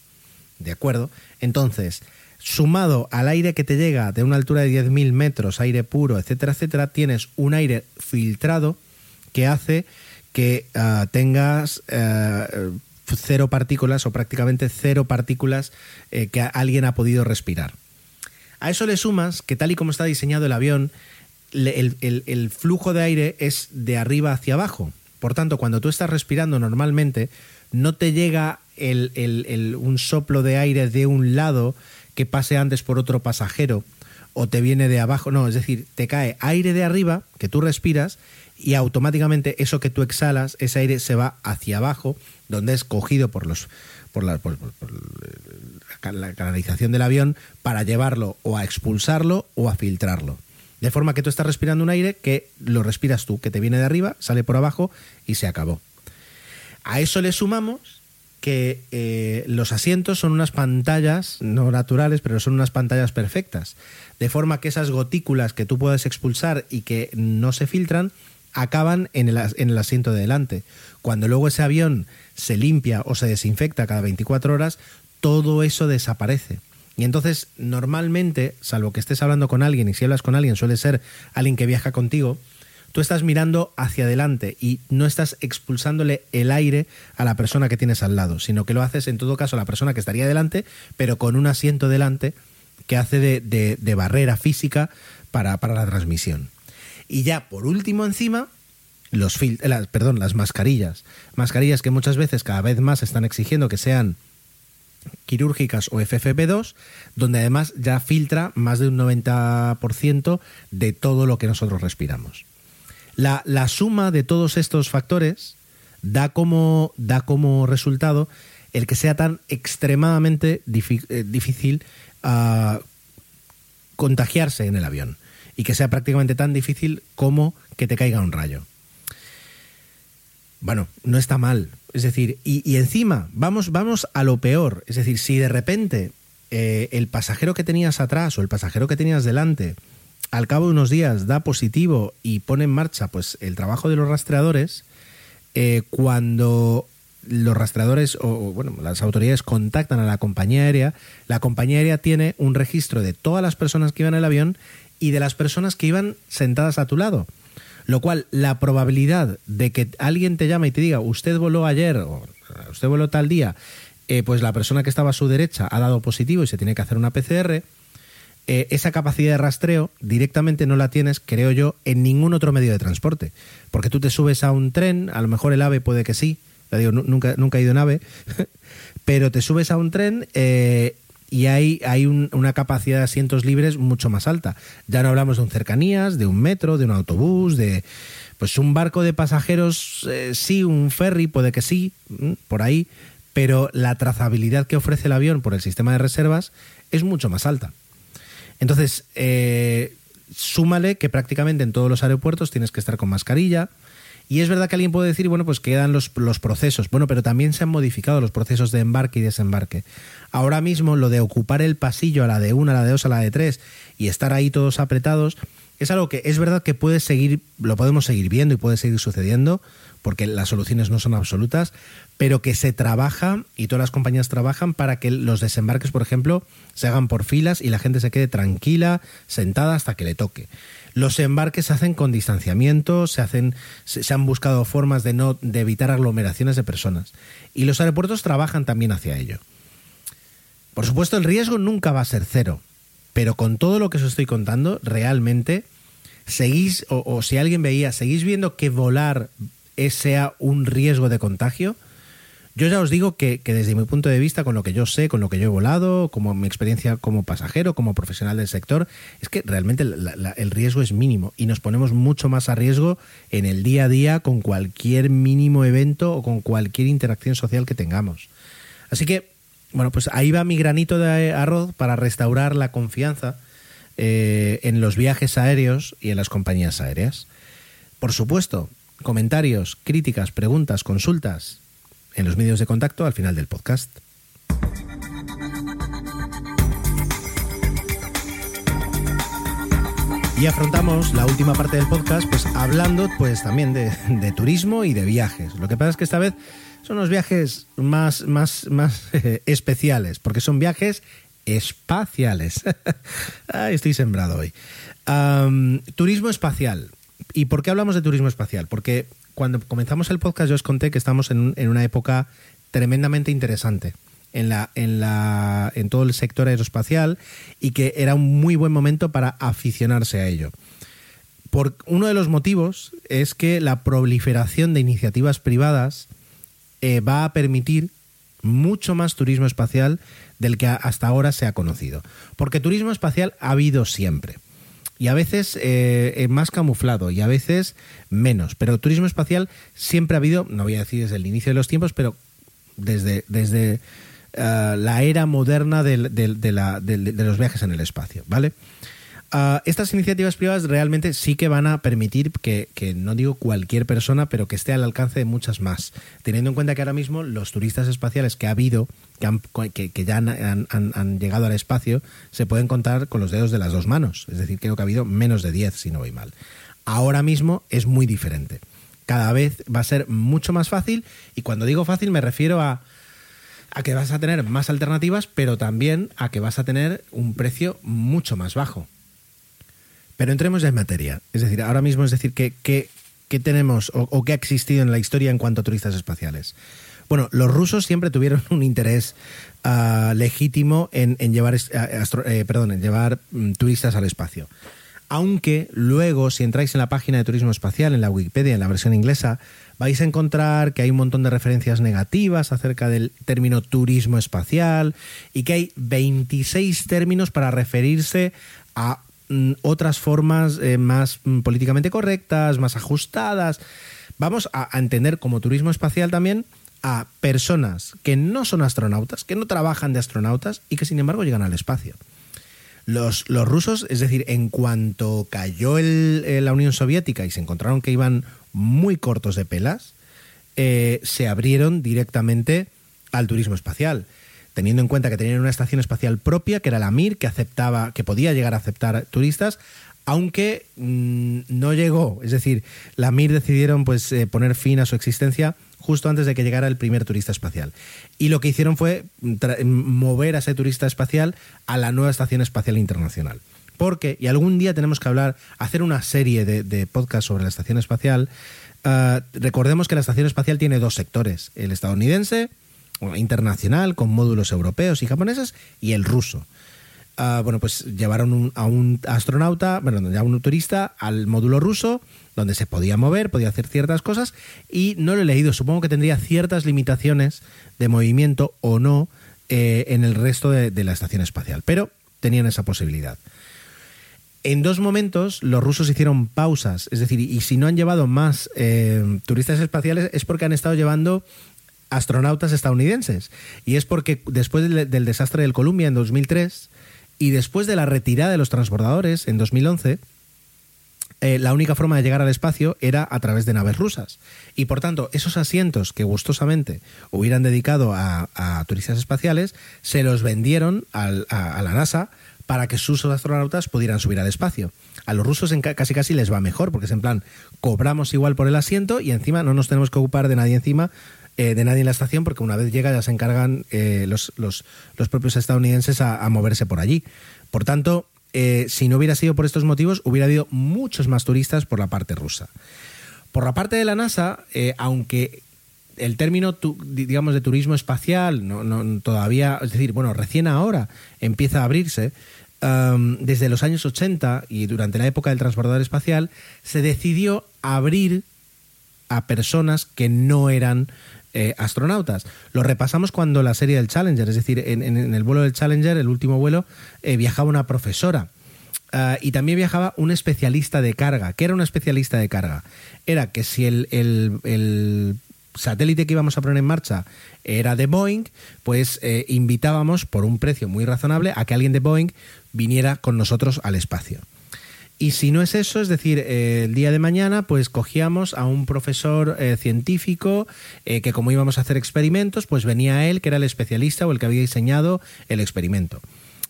¿De acuerdo? Entonces, sumado al aire que te llega de una altura de 10.000 metros, aire puro, etcétera, etcétera, tienes un aire filtrado que hace que uh, tengas uh, cero partículas o prácticamente cero partículas eh, que alguien ha podido respirar. A eso le sumas que tal y como está diseñado el avión, el, flujo de aire es de arriba hacia abajo. Por tanto, cuando tú estás respirando normalmente, no te llega el, un soplo de aire de un lado que pase antes por otro pasajero o te viene de abajo. No, es decir, te cae aire de arriba que tú respiras y automáticamente eso que tú exhalas, ese aire se va hacia abajo, donde es cogido por los por la, por, la canalización del avión para llevarlo o a expulsarlo o a filtrarlo. De forma que tú estás respirando un aire que lo respiras tú, que te viene de arriba, sale por abajo y se acabó. A eso le sumamos que eh, los asientos son unas pantallas, no naturales, pero son unas pantallas perfectas. De forma que esas gotículas que tú puedes expulsar y que no se filtran, acaban en el, en el asiento de delante. Cuando luego ese avión se limpia o se desinfecta cada 24 horas, todo eso desaparece. Y entonces, normalmente, salvo que estés hablando con alguien y si hablas con alguien suele ser alguien que viaja contigo, tú estás mirando hacia adelante y no estás expulsándole el aire a la persona que tienes al lado, sino que lo haces en todo caso a la persona que estaría delante, pero con un asiento delante que hace de, barrera física para, la transmisión. Y ya por último encima, los las, perdón, las mascarillas. Mascarillas que muchas veces cada vez más están exigiendo que sean quirúrgicas o FFP2, donde además ya filtra más de un 90% de todo lo que nosotros respiramos. La, suma de todos estos factores da como, da como resultado el que sea tan extremadamente eh, difícil ah, contagiarse en el avión y que sea prácticamente tan difícil como que te caiga un rayo. Bueno, no está mal, es decir, y, encima, vamos, vamos a lo peor. Es decir, si de repente eh, el pasajero que tenías atrás o el pasajero que tenías delante, al cabo de unos días da positivo y pone en marcha pues el trabajo de los rastreadores, eh, cuando los rastreadores o bueno, las autoridades contactan a la compañía aérea, la compañía aérea tiene un registro de todas las personas que iban en el avión y de las personas que iban sentadas a tu lado. Lo cual, la probabilidad de que alguien te llame y te diga, usted voló ayer o usted voló tal día, eh, pues la persona que estaba a su derecha ha dado positivo y se tiene que hacer una PCR, eh, esa capacidad de rastreo directamente no la tienes, creo yo, en ningún otro medio de transporte. Porque tú te subes a un tren, a lo mejor el AVE puede que sí, digo, nunca, nunca he ido en AVE, pero te subes a un tren eh, y hay, hay una capacidad de asientos libres mucho más alta. Ya no hablamos de un cercanías, de un metro, de un autobús, de pues un barco de pasajeros, eh, sí, un ferry, puede que sí, mm, por ahí, pero la trazabilidad que ofrece el avión por el sistema de reservas es mucho más alta. Entonces, eh, súmale que prácticamente en todos los aeropuertos tienes que estar con mascarilla, y es verdad que alguien puede decir, bueno, pues quedan los, los procesos. Bueno, pero también se han modificado los procesos de embarque y desembarque. Ahora mismo lo de ocupar el pasillo a la de una, a la de dos, a la de tres y estar ahí todos apretados, es algo que es verdad que puede seguir, lo podemos seguir viendo y puede seguir sucediendo, porque las soluciones no son absolutas, pero que se trabaja y todas las compañías trabajan para que los desembarques, por ejemplo, se hagan por filas y la gente se quede tranquila, sentada hasta que le toque. Los embarques se hacen con distanciamiento, se hacen, se, han buscado formas de no de evitar aglomeraciones de personas y los aeropuertos trabajan también hacia ello. Por supuesto, el riesgo nunca va a ser cero, pero con todo lo que os estoy contando, realmente seguís o, o si alguien veía, seguís viendo que volar sea un riesgo de contagio yo ya os digo que, desde mi punto de vista, con lo que yo sé, con lo que yo he volado, como mi experiencia como pasajero, como profesional del sector, es que realmente el riesgo es mínimo y nos ponemos mucho más a riesgo en el día a día con cualquier mínimo evento o con cualquier interacción social que tengamos. Así que, bueno, pues ahí va mi granito de arroz para restaurar la confianza eh, en los viajes aéreos y en las compañías aéreas. Por supuesto, comentarios, críticas, preguntas, consultas, en los medios de contacto al final del podcast. Y afrontamos la última parte del podcast pues hablando pues también de, turismo y de viajes. Lo que pasa es que esta vez son los viajes más, más, más especiales, porque son viajes espaciales. estoy sembrado hoy. turismo espacial. ¿Y por qué hablamos de turismo espacial? Porque cuando comenzamos el podcast yo os conté que estamos en, una época tremendamente interesante en, todo el sector aeroespacial y que era un muy buen momento para aficionarse a ello. Por, uno de los motivos es que la proliferación de iniciativas privadas eh, va a permitir mucho más turismo espacial del que hasta ahora se ha conocido. Porque turismo espacial ha habido siempre y a veces eh, más camuflado y a veces menos. Pero turismo espacial siempre ha habido, no voy a decir desde el inicio de los tiempos, pero desde, desde eh, la era moderna de, de, los viajes en el espacio, ¿vale? Ah, estas iniciativas privadas realmente sí que van a permitir que, no digo cualquier persona, pero que esté al alcance de muchas más. Teniendo en cuenta que ahora mismo los turistas espaciales que ha habido, que, que, ya han, llegado al espacio, se pueden contar con los dedos de las dos manos. Es decir, creo que ha habido menos de 10, si no voy mal. Ahora mismo es muy diferente. Cada vez va a ser mucho más fácil y cuando digo fácil me refiero a, a que vas a tener más alternativas, pero también a que vas a tener un precio mucho más bajo. Pero entremos ya en materia. Es decir, ahora mismo es decir, ¿qué, qué, tenemos o, qué ha existido en la historia en cuanto a turistas espaciales? Bueno, los rusos siempre tuvieron un interés ah, legítimo en, llevar, eh, perdón, en llevar mm, turistas al espacio. Aunque luego, si entráis en la página de turismo espacial, en la Wikipedia, en la versión inglesa, vais a encontrar que hay un montón de referencias negativas acerca del término turismo espacial y que hay 26 términos para referirse a otras formas eh, más mm, políticamente correctas, más ajustadas. Vamos a entender como turismo espacial también a personas que no son astronautas, que no trabajan de astronautas y que sin embargo llegan al espacio. Los, rusos, es decir, en cuanto cayó eh, la Unión Soviética y se encontraron que iban muy cortos de pelas, eh, se abrieron directamente al turismo espacial teniendo en cuenta que tenían una estación espacial propia, que era la Mir, que aceptaba, que podía llegar a aceptar turistas, aunque mm, no llegó. Es decir, la Mir decidieron pues, eh, poner fin a su existencia justo antes de que llegara el primer turista espacial. Y lo que hicieron fue mover a ese turista espacial a la nueva Estación Espacial Internacional. Porque, y algún día tenemos que hablar, hacer una serie de, de podcasts sobre la Estación Espacial, ah, recordemos que la Estación Espacial tiene dos sectores, el estadounidense, internacional, con módulos europeos y japoneses, y el ruso. Ah, bueno, pues llevaron a un astronauta, bueno, a un turista al módulo ruso, donde se podía mover, podía hacer ciertas cosas, y no lo he leído, supongo que tendría ciertas limitaciones de movimiento o no eh, en el resto de, la estación espacial, pero tenían esa posibilidad. En dos momentos los rusos hicieron pausas, es decir, y si no han llevado más eh, turistas espaciales es porque han estado llevando astronautas estadounidenses. Y es porque después del desastre del Columbia en 2003, y después de la retirada de los transbordadores en 2011, eh, la única forma de llegar al espacio era a través de naves rusas. Y por tanto, esos asientos que gustosamente hubieran dedicado a, turistas espaciales, se los vendieron a, la NASA para que sus astronautas pudieran subir al espacio. A los rusos casi casi les va mejor, porque es en plan, cobramos igual por el asiento y encima no nos tenemos que ocupar de nadie encima eh, de nadie en la estación, porque una vez llega ya se encargan eh, los, los, propios estadounidenses a, moverse por allí. Por tanto, eh, si no hubiera sido por estos motivos, hubiera habido muchos más turistas por la parte rusa. Por la parte de la NASA, aunque el término, digamos, de turismo espacial no, todavía, es decir, bueno, recién ahora empieza a abrirse, um, desde los años 80 y durante la época del transbordador espacial, se decidió abrir a personas que no eran eh, astronautas. Lo repasamos cuando la serie del Challenger, es decir, en, el vuelo del Challenger, el último vuelo, eh, viajaba una profesora. Ah, y también viajaba un especialista de carga. ¿Qué era un especialista de carga? Era que si el, satélite que íbamos a poner en marcha era de Boeing, pues eh, invitábamos por un precio muy razonable a que alguien de Boeing viniera con nosotros al espacio. Y si no es eso, es decir, eh, el día de mañana, pues cogíamos a un profesor eh, científico eh, que como íbamos a hacer experimentos, pues venía él, que era el especialista o el que había diseñado el experimento.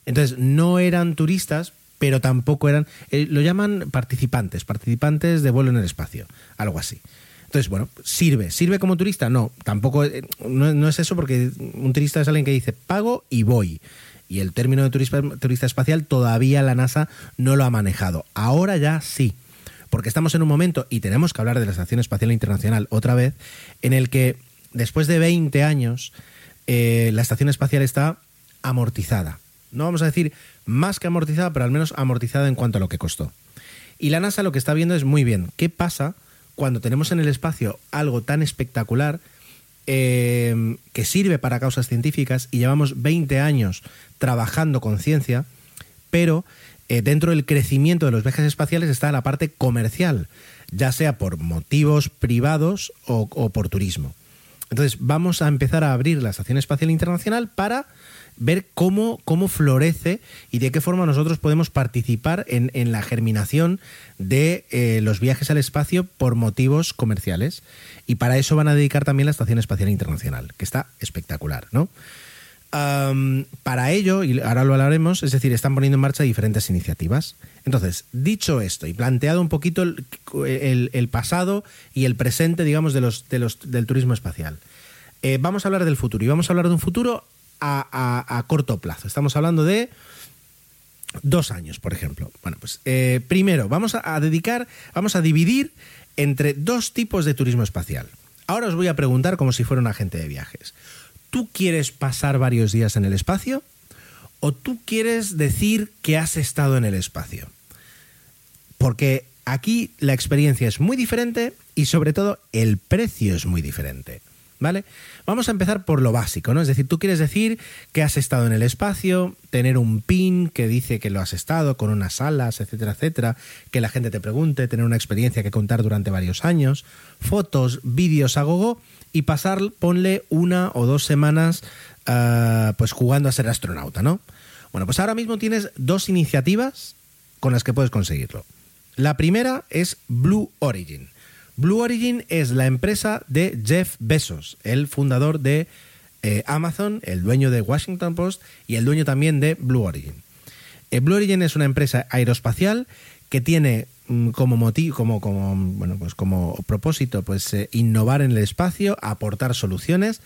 Entonces, no eran turistas, pero tampoco eran, lo llaman participantes, participantes de vuelo en el espacio, algo así. Entonces, bueno, ¿sirve? ¿Sirve como turista? No, tampoco, no, no es eso porque un turista es alguien que dice, pago y voy y el término de turista, espacial todavía la NASA no lo ha manejado. Ahora ya sí, porque estamos en un momento, y tenemos que hablar de la Estación Espacial Internacional otra vez, en el que después de 20 años eh, la Estación Espacial está amortizada. No vamos a decir más que amortizada, pero al menos amortizada en cuanto a lo que costó. Y la NASA lo que está viendo es muy bien, ¿qué pasa cuando tenemos en el espacio algo tan espectacular eh, que sirve para causas científicas y llevamos 20 años trabajando con ciencia, pero eh, dentro del crecimiento de los viajes espaciales está la parte comercial, ya sea por motivos privados o, por turismo. Entonces vamos a empezar a abrir la Estación Espacial Internacional para ver cómo, cómo florece y de qué forma nosotros podemos participar en, la germinación de eh, los viajes al espacio por motivos comerciales. Y para eso van a dedicar también la Estación Espacial Internacional, que está espectacular, ¿no? Para ello, y ahora lo hablaremos, es decir, están poniendo en marcha diferentes iniciativas. Entonces, dicho esto y planteado un poquito el, el- el pasado y el presente, digamos, de los, de los, del turismo espacial, eh, vamos a hablar del futuro y vamos a hablar de un futuro a, corto plazo. Estamos hablando de dos años, por ejemplo. Bueno, pues eh, primero vamos a, a dedicar, vamos a dividir entre dos tipos de turismo espacial. Ahora os voy a preguntar como si fuera un agente de viajes. ¿Tú quieres pasar varios días en el espacio? ¿O tú quieres decir que has estado en el espacio? Porque aquí la experiencia es muy diferente y sobre todo el precio es muy diferente. ¿Vale? Vamos a empezar por lo básico, ¿no? Es decir, tú quieres decir que has estado en el espacio, tener un pin que dice que lo has estado, con unas salas, etcétera, etcétera, que la gente te pregunte, tener una experiencia que contar durante varios años, fotos, vídeos a gogo y pasar, ponle una o dos semanas ah, pues jugando a ser astronauta, ¿no? Bueno, pues ahora mismo tienes dos iniciativas con las que puedes conseguirlo. La primera es Blue Origin. Blue Origin es la empresa de Jeff Bezos, el fundador de eh, Amazon, el dueño de Washington Post y el dueño también de Blue Origin. Eh, Blue Origin es una empresa aeroespacial que tiene mm, como motivo, como, como, bueno, pues como propósito, pues eh, innovar en el espacio, aportar soluciones.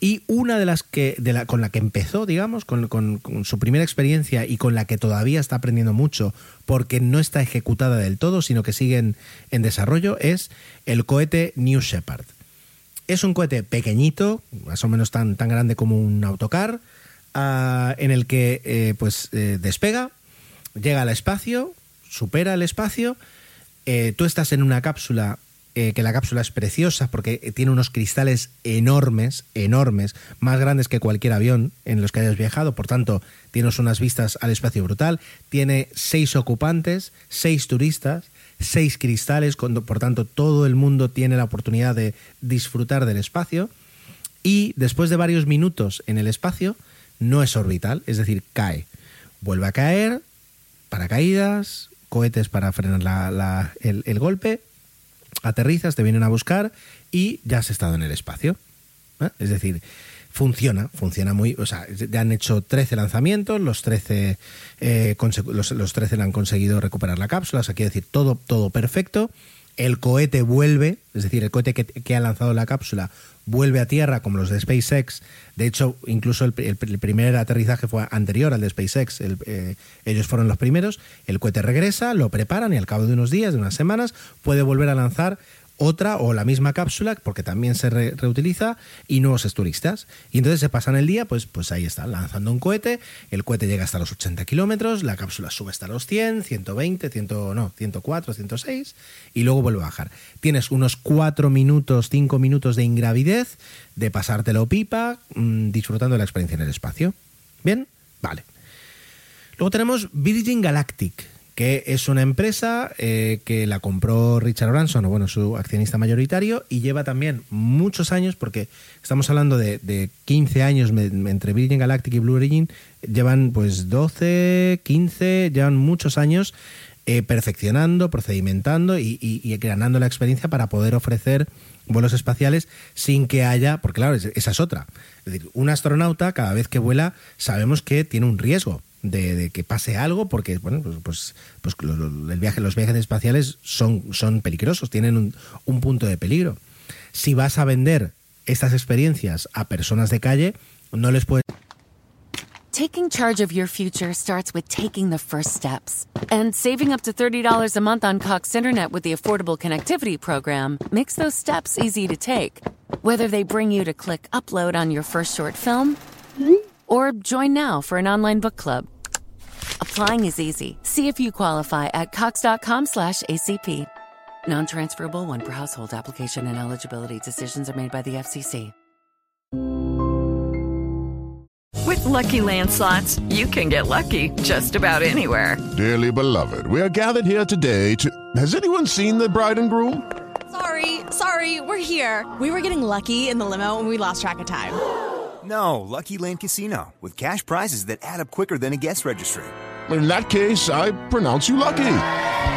Y una de las que, con la que empezó, digamos, con, su primera experiencia y con la que todavía está aprendiendo mucho, porque no está ejecutada del todo, sino que sigue en, en desarrollo, es el cohete New Shepard. Es un cohete pequeñito, más o menos tan, tan grande como un autocar, ah, en el que eh, pues eh, despega, llega al espacio, supera el espacio, eh, tú estás en una cápsula, eh, que la cápsula es preciosa porque eh, tiene unos cristales enormes, enormes, más grandes que cualquier avión en los que hayas viajado, por tanto, tienes unas vistas al espacio brutal, tiene seis ocupantes, seis turistas, seis cristales, por tanto, todo el mundo tiene la oportunidad de disfrutar del espacio. Y después de varios minutos en el espacio, no es orbital, es decir, cae. Vuelve a caer, paracaídas, cohetes para frenar el golpe, aterrizas, te vienen a buscar y ya has estado en el espacio. ¿eh? Es decir, funciona, funciona muy. O sea, ya han hecho 13 lanzamientos, los 13, eh, los, los 13 le han conseguido recuperar la cápsula, o sea, quiere decir, todo, todo perfecto. El cohete vuelve, es decir, el cohete que, ha lanzado la cápsula vuelve a tierra como los de SpaceX. De hecho, incluso el, primer aterrizaje fue anterior al de SpaceX. Eh, ellos fueron los primeros. El cohete regresa, lo preparan y al cabo de unos días, de unas semanas, puede volver a lanzar otra o la misma cápsula, porque también se re- reutiliza, y nuevos turistas. Y entonces se pasan el día, pues, pues ahí está, lanzando un cohete, el cohete llega hasta los 80 kilómetros, la cápsula sube hasta los 100, 120, 100, no, 104, 106, y luego vuelve a bajar. Tienes unos 4 minutos, 5 minutos de ingravidez, de pasártelo pipa, mm, disfrutando de la experiencia en el espacio. ¿Bien? Vale. Luego tenemos Virgin Galactic, que es una empresa eh, que la compró Richard Branson, o bueno, su accionista mayoritario, y lleva también muchos años, porque estamos hablando de, de 15 años entre Virgin Galactic y Blue Origin, llevan pues 12, 15, llevan muchos años eh, perfeccionando, procedimentando y, ganando la experiencia para poder ofrecer vuelos espaciales sin que haya, porque claro, es- esa es otra. Es decir, un astronauta cada vez que vuela sabemos que tiene un riesgo de, de que pase algo, porque bueno, pues, pues, pues lo- lo- el viaje, los viajes espaciales son, son peligrosos, tienen un, un punto de peligro. Si vas a vender estas experiencias a personas de calle, no les puedes Taking charge of your future starts with taking the first steps. And saving up to $30 a month on Cox Internet with the Affordable Connectivity Program makes those steps easy to take. Whether they bring you to click upload on your first short film or join now for an online book club. Applying is easy. See if you qualify at cox.com slash ACP. Non-transferable one per household application and eligibility decisions are made by the FCC. With Lucky Land slots, you can get lucky just about anywhere. Dearly beloved, we are gathered here today to. Has anyone seen the bride and groom? Sorry, sorry, we're here. We were getting lucky in the limo and we lost track of time. No, Lucky Land Casino, with cash prizes that add up quicker than a guest registry. In that case, I pronounce you lucky.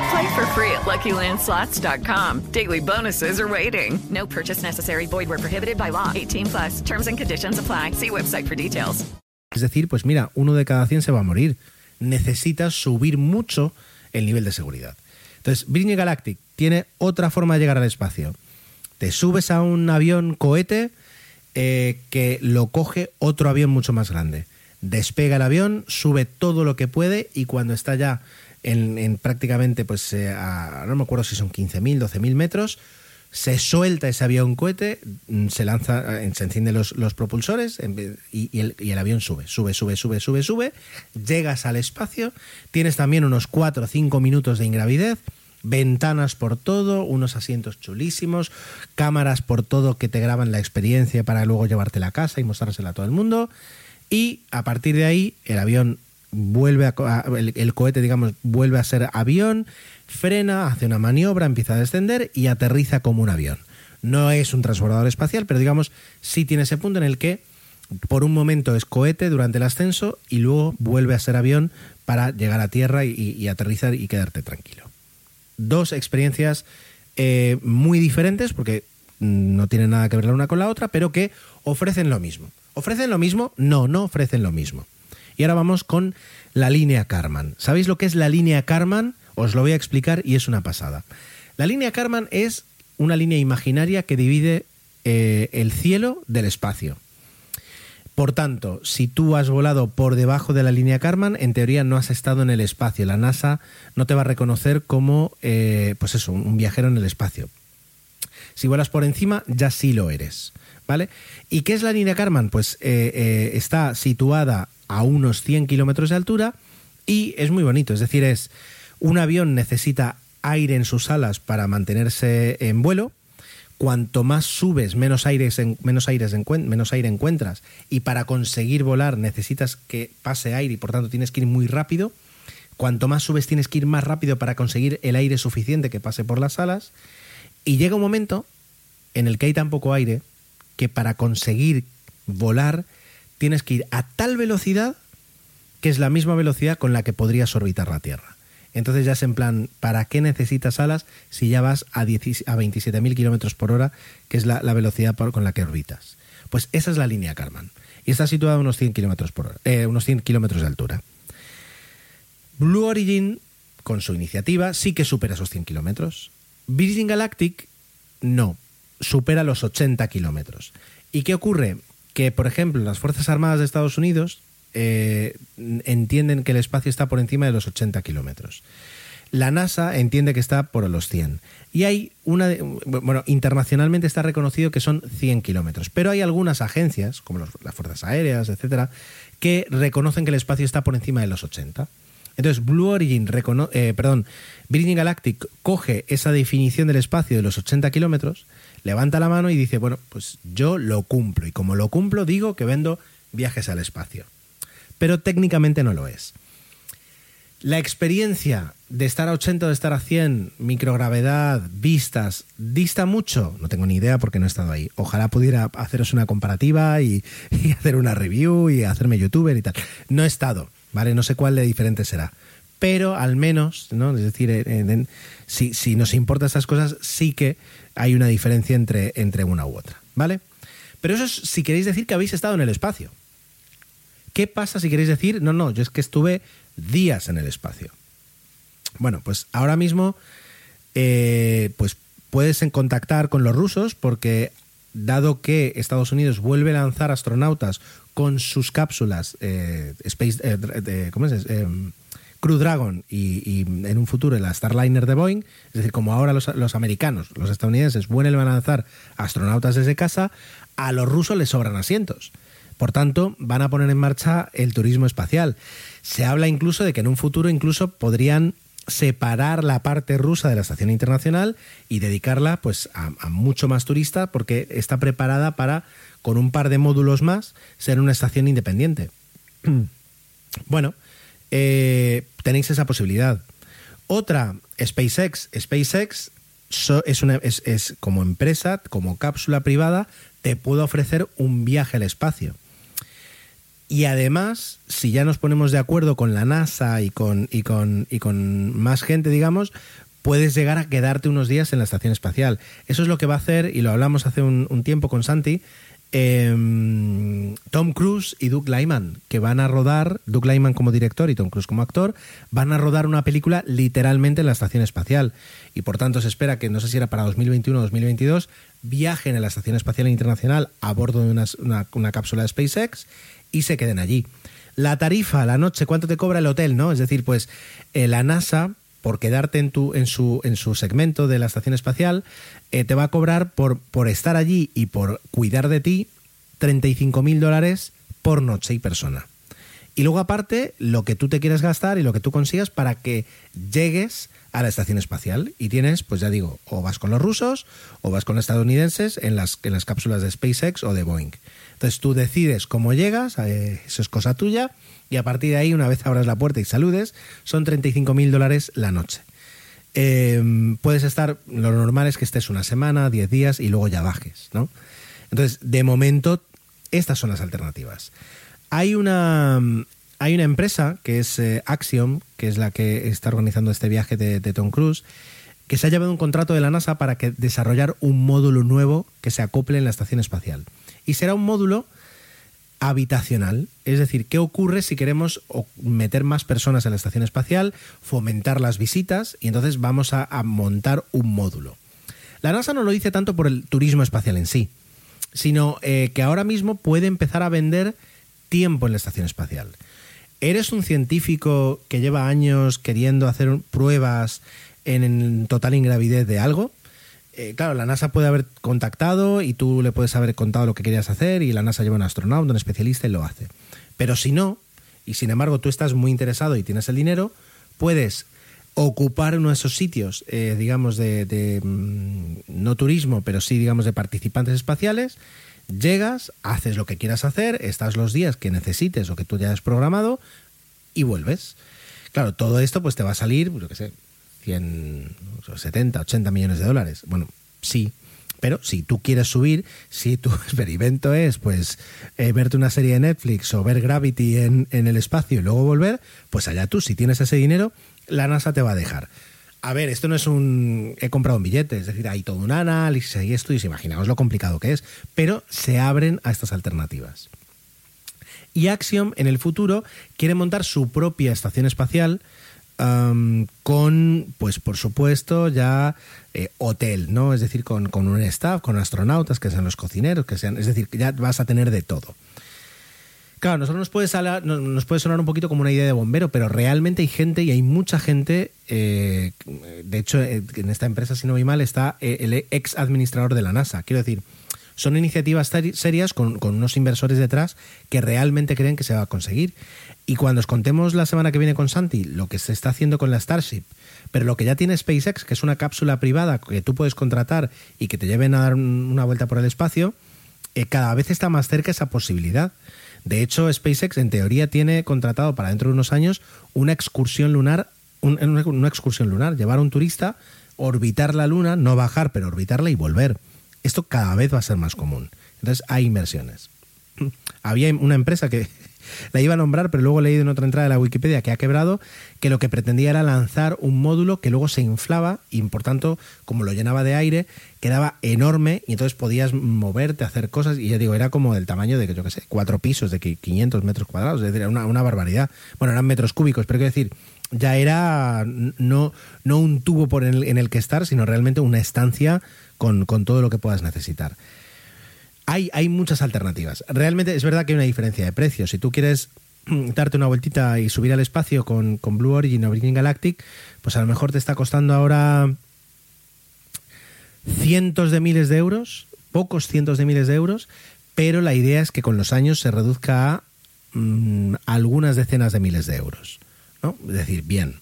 Play for free at LuckyLandSlots.com. Daily bonuses are waiting. No purchase necessary. Void were prohibited by law. 18 plus. Terms and conditions apply. See website for details. Es decir, pues mira, uno de cada 100 se va a morir. Necesitas subir mucho el nivel de seguridad. Entonces, Virgin Galactic tiene otra forma de llegar al espacio. Te subes a un avión cohete eh, que lo coge otro avión mucho más grande. Despega el avión, sube todo lo que puede y cuando está ya en, en prácticamente, pues eh, a- no me acuerdo si son 15.000, 12.000 metros, se suelta ese avión cohete, mm, se lanza, eh, se encienden los, propulsores y el, y el avión sube, sube, sube, sube, sube, sube, llegas al espacio, tienes también unos 4 o 5 minutos de ingravidez, ventanas por todo, unos asientos chulísimos, cámaras por todo que te graban la experiencia para luego llevártela a casa y mostrársela a todo el mundo. Y a partir de ahí, el avión vuelve a, el, el cohete, digamos, vuelve a ser avión, frena, hace una maniobra, empieza a descender y aterriza como un avión. No es un transbordador espacial, pero digamos, sí tiene ese punto en el que por un momento es cohete durante el ascenso y luego vuelve a ser avión para llegar a tierra y aterrizar y quedarte tranquilo. Dos experiencias eh, muy diferentes porque mm, no tienen nada que ver la una con la otra, pero que ofrecen lo mismo. ¿Ofrecen lo mismo? No, no ofrecen lo mismo. Y ahora vamos con la línea Karman. ¿Sabéis lo que es la línea Karman? Os lo voy a explicar y es una pasada. La línea Karman es una línea imaginaria que divide eh, el cielo del espacio. Por tanto, si tú has volado por debajo de la línea Karman, en teoría no has estado en el espacio. La NASA no te va a reconocer como, eh, pues eso, un viajero en el espacio. Si vuelas por encima, ya sí lo eres. ¿Vale? ¿Y qué es la línea Karman? Pues eh, eh, está situada a unos 100 kilómetros de altura y es muy bonito. Es decir, es un avión necesita aire en sus alas para mantenerse en vuelo. Cuanto más subes, menos, menos aire encuentras. Y para conseguir volar necesitas que pase aire y por tanto tienes que ir muy rápido. Cuanto más subes tienes que ir más rápido para conseguir el aire suficiente que pase por las alas. Y llega un momento en el que hay tan poco aire que para conseguir volar tienes que ir a tal velocidad que es la misma velocidad con la que podrías orbitar la Tierra. Entonces ya es en plan, ¿para qué necesitas alas si ya vas a, 10 a 27.000 kilómetros por hora, que es la, velocidad por- con la que orbitas? Pues esa es la línea Karman. Y está situada a unos 100 kilómetros por eh, unos 100 kilómetros de altura. Blue Origin, con su iniciativa, sí que supera esos 100 kilómetros. Virgin Galactic, no, supera los 80 kilómetros. ¿Y qué ocurre? Que, por ejemplo, las Fuerzas Armadas de Estados Unidos eh, entienden que el espacio está por encima de los 80 kilómetros. La NASA entiende que está por los 100. Y hay una. bueno, internacionalmente está reconocido que son 100 kilómetros. Pero hay algunas agencias, como las Fuerzas Aéreas, etcétera, que reconocen que el espacio está por encima de los 80. Entonces, Blue Origin, eh, perdón, Virgin Galactic coge esa definición del espacio de los 80 kilómetros, levanta la mano y dice, bueno, pues yo lo cumplo. Y como lo cumplo, digo que vendo viajes al espacio. Pero técnicamente no lo es. La experiencia de estar a 80 o de estar a 100, microgravedad, vistas, dista mucho. No tengo ni idea porque no he estado ahí. Ojalá pudiera haceros una comparativa y, hacer una review y hacerme youtuber y tal. No he estado, ¿vale? No sé cuál de diferente será. Pero al menos, ¿no? Es decir, en- si, si nos importa estas cosas, sí que hay una diferencia entre, entre una u otra, ¿vale? Pero eso es si queréis decir que habéis estado en el espacio. ¿Qué pasa si queréis decir, no, no, yo es que estuve días en el espacio? Bueno, pues ahora mismo eh, pues puedes contactar con los rusos porque dado que Estados Unidos vuelve a lanzar astronautas con sus cápsulas eh, Space, eh, ¿cómo es? Eh, Crew Dragon y, y en un futuro la Starliner de Boeing, es decir, como ahora los, los americanos, los estadounidenses vuelven a lanzar astronautas desde casa, a los rusos les sobran asientos. Por tanto, van a poner en marcha el turismo espacial. Se habla incluso de que en un futuro incluso podrían separar la parte rusa de la estación internacional y dedicarla pues a, mucho más turista porque está preparada para con un par de módulos más ser una estación independiente. bueno, eh, tenéis esa posibilidad. Otra, SpaceX. SpaceX es, una, es como empresa, como cápsula privada, te puede ofrecer un viaje al espacio. Y además, si ya nos ponemos de acuerdo con la NASA y con, y con, y con más gente, digamos, puedes llegar a quedarte unos días en la estación espacial. Eso es lo que va a hacer, y lo hablamos hace un, tiempo con Santi, eh, Tom Cruise y Doug Lyman, que van a rodar, Doug Lyman como director y Tom Cruise como actor, van a rodar una película literalmente en la estación espacial. Y por tanto se espera que, no sé si era para 2021 o 2022, viajen a la Estación Espacial Internacional a bordo de una, una, una cápsula de SpaceX y se queden allí. La tarifa, la noche, ¿cuánto te cobra el hotel? ¿no? Es decir, pues eh, la NASA por quedarte en, tu, en, su, en su segmento de la estación espacial, eh, te va a cobrar por, por estar allí y por cuidar de ti 35 mil dólares por noche y persona. Y luego aparte, lo que tú te quieres gastar y lo que tú consigas para que llegues a la estación espacial. Y tienes, pues ya digo, o vas con los rusos o vas con los estadounidenses en las, en las cápsulas de SpaceX o de Boeing. Entonces tú decides cómo llegas, eh, eso es cosa tuya, y a partir de ahí, una vez abras la puerta y saludes, son 35 mil dólares la noche. Eh, puedes estar, lo normal es que estés una semana, 10 días y luego ya bajes, ¿no? Entonces, de momento, estas son las alternativas. Hay una, hay una empresa que es eh, Axiom, que es la que está organizando este viaje de, Tom Cruise, que se ha llevado un contrato de la NASA para que desarrollar un módulo nuevo que se acople en la estación espacial. Y será un módulo habitacional, es decir, qué ocurre si queremos meter más personas en la estación espacial, fomentar las visitas y entonces vamos a, a, montar un módulo. La NASA no lo dice tanto por el turismo espacial en sí, sino eh, que ahora mismo puede empezar a vender tiempo en la estación espacial. ¿Eres un científico que lleva años queriendo hacer pruebas en, total ingravidez de algo? eh, claro, la NASA puede haber contactado y tú le puedes haber contado lo que querías hacer y la NASA lleva un astronauta, un especialista y lo hace. Pero si no, y sin embargo tú estás muy interesado y tienes el dinero, puedes ocupar uno de esos sitios, eh, digamos, de, de mmm, no turismo, pero sí, digamos, de participantes espaciales, llegas, haces lo que quieras hacer, estás los días que necesites o que tú ya has programado y vuelves. Claro, todo esto pues te va a salir, yo qué sé, 100, 70, 80 millones de dólares. Bueno, sí, pero si tú quieres subir, si tu experimento es pues eh, verte una serie de Netflix o ver Gravity en, en, el espacio y luego volver, pues allá tú, si tienes ese dinero, la NASA te va a dejar. A ver, esto no es un he comprado un billete, es decir, hay todo un análisis y esto, y imaginaos lo complicado que es, pero se abren a estas alternativas. Y Axiom en el futuro quiere montar su propia estación espacial, con, pues por supuesto, ya eh, hotel, ¿no? Es decir, con, con, un staff, con astronautas, que sean los cocineros, que sean. Es decir, ya vas a tener de todo. Claro, nosotros nos puede, salar, nos puede sonar un poquito como una idea de bombero, pero realmente hay gente y hay mucha gente. Eh, de hecho, eh, en esta empresa, si no voy mal, está eh, el ex administrador de la NASA. Quiero decir, son iniciativas serias con, con unos inversores detrás que realmente creen que se va a conseguir. Y cuando os contemos la semana que viene con Santi lo que se está haciendo con la Starship, pero lo que ya tiene SpaceX, que es una cápsula privada que tú puedes contratar y que te lleven a dar una vuelta por el espacio, cada vez está más cerca esa posibilidad. De hecho, SpaceX en teoría tiene contratado para dentro de unos años una excursión lunar, un, una, excursión lunar, llevar a un turista, orbitar la luna, no bajar, pero orbitarla y volver. Esto cada vez va a ser más común. Entonces hay inversiones. Había una empresa que la iba a nombrar, pero luego he leído en otra entrada de la Wikipedia que ha quebrado, que lo que pretendía era lanzar un módulo que luego se inflaba y por tanto, como lo llenaba de aire, quedaba enorme y entonces podías moverte, hacer cosas. Y ya digo, era como del tamaño de, yo qué sé, cuatro pisos de 500 metros cuadrados, es decir, era una, una barbaridad. Bueno, eran metros cúbicos, pero quiero decir, ya era no, no un tubo por el, en el que estar, sino realmente una estancia con, con todo lo que puedas necesitar hay, hay muchas alternativas. Realmente es verdad que hay una diferencia de precios. Si tú quieres darte una vueltita y subir al espacio con, Blue Origin o Virgin Galactic, pues a lo mejor te está costando ahora cientos de miles de euros, pocos cientos de miles de euros, pero la idea es que con los años se reduzca a mmm, algunas decenas de miles de euros. ¿no? Es decir, bien.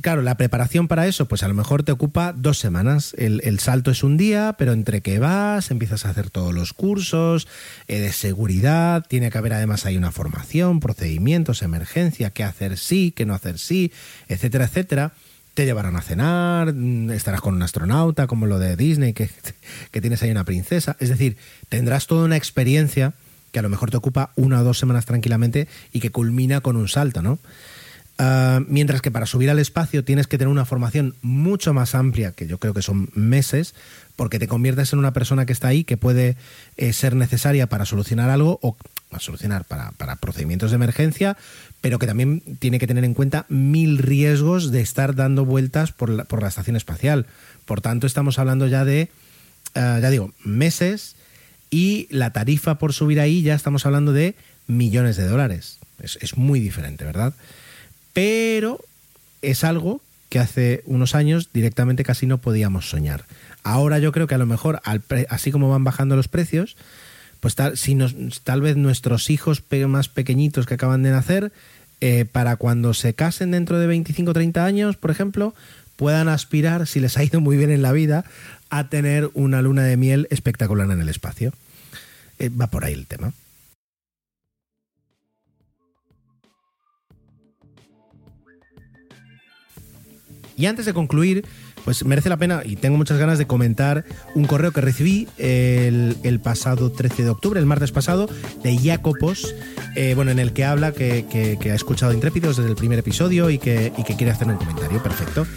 Claro, la preparación para eso, pues a lo mejor te ocupa dos semanas. El, el, salto es un día, pero entre que vas, empiezas a hacer todos los cursos eh, de seguridad, tiene que haber además hay una formación, procedimientos, emergencia, qué hacer sí, qué no hacer sí, etcétera, etcétera. Te llevarán a cenar, estarás con un astronauta, como lo de Disney, que, que tienes ahí una princesa. Es decir, tendrás toda una experiencia que a lo mejor te ocupa una o dos semanas tranquilamente y que culmina con un salto, ¿no? Ah, mientras que para subir al espacio tienes que tener una formación mucho más amplia, que yo creo que son meses, porque te conviertes en una persona que está ahí, que puede eh, ser necesaria para solucionar algo o para solucionar para, para, procedimientos de emergencia, pero que también tiene que tener en cuenta mil riesgos de estar dando vueltas por la, por la estación espacial. Por tanto, estamos hablando ya de, uh, ya digo, meses y la tarifa por subir ahí ya estamos hablando de millones de dólares. Es, es muy diferente, ¿verdad? Pero es algo que hace unos años directamente casi no podíamos soñar. Ahora yo creo que a lo mejor, al así como van bajando los precios, pues tal, si nos, tal vez nuestros hijos más pequeñitos que acaban de nacer, eh, para cuando se casen dentro de 25 o 30 años, por ejemplo, puedan aspirar, si les ha ido muy bien en la vida, a tener una luna de miel espectacular en el espacio. Eh, va por ahí el tema. Y antes de concluir, pues merece la pena y tengo muchas ganas de comentar un correo que recibí el, pasado 13 de octubre, el martes pasado, de Jacopos, eh, bueno, en el que habla que, ha escuchado Intrépidos desde el primer episodio y que, quiere hacer un comentario. Perfecto.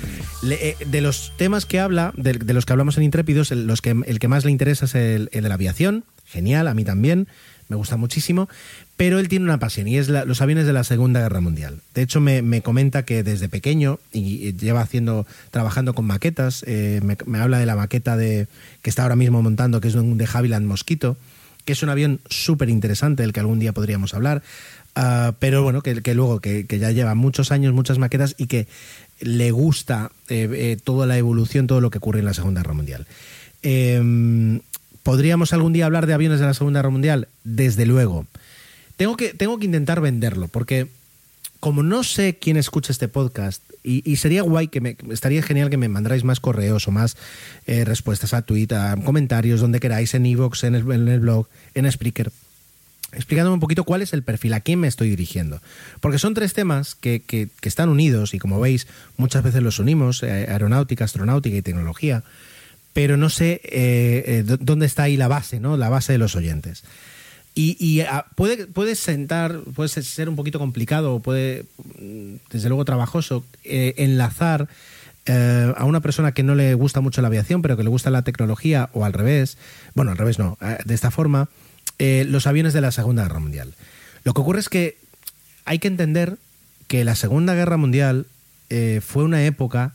Eh, de los temas que habla, de, los que hablamos en Intrépidos, el, que, más le interesa es el de la aviación. Genial, a mí también me gusta muchísimo, pero él tiene una pasión y es los aviones de la Segunda Guerra Mundial. De hecho, me, me comenta que desde pequeño y, lleva haciendo, trabajando con maquetas, eh, me, habla de la maqueta de, que está ahora mismo montando, que es un de Havilland Mosquito, que es un avión súper interesante del que algún día podríamos hablar, uh, pero bueno, que, luego que, ya lleva muchos años, muchas maquetas y que le gusta eh, eh, toda la evolución, todo lo que ocurre en la Segunda Guerra Mundial. Eh, ¿Podríamos algún día hablar de aviones de la Segunda Guerra Mundial? Desde luego. Tengo que, tengo que intentar venderlo, porque como no sé quién escucha este podcast, y, sería guay que me, estaría genial que me mandarais más correos o más eh, respuestas a Twitter, comentarios, donde queráis, en Evox, en el, blog, en Spreaker, explicándome un poquito cuál es el perfil, a quién me estoy dirigiendo. Porque son tres temas que, que, están unidos y como veis, muchas veces los unimos, eh, aeronáutica, astronáutica y tecnología pero no sé eh, dónde está ahí la base, ¿no? La base de los oyentes. Y, a, ah, puede, puede sentar, puede ser un poquito complicado, puede, mm, desde luego, trabajoso, eh, enlazar eh, a una persona que no le gusta mucho la aviación, pero que le gusta la tecnología, o al revés, bueno, al revés no, de esta forma, eh, los aviones de la Segunda Guerra Mundial. Lo que ocurre es que hay que entender que la Segunda Guerra Mundial eh, fue una época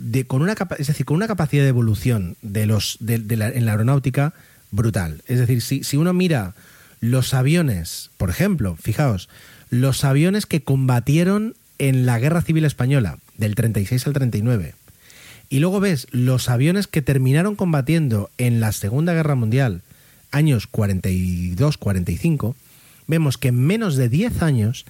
de, con una es decir, con una capacidad de evolución de los, de la, en la aeronáutica brutal. Es decir, si, si, uno mira los aviones, por ejemplo, fijaos, los aviones que combatieron en la Guerra Civil Española, del 36 al 39, y luego ves los aviones que terminaron combatiendo en la Segunda Guerra Mundial, años 42-45, vemos que en menos de 10 años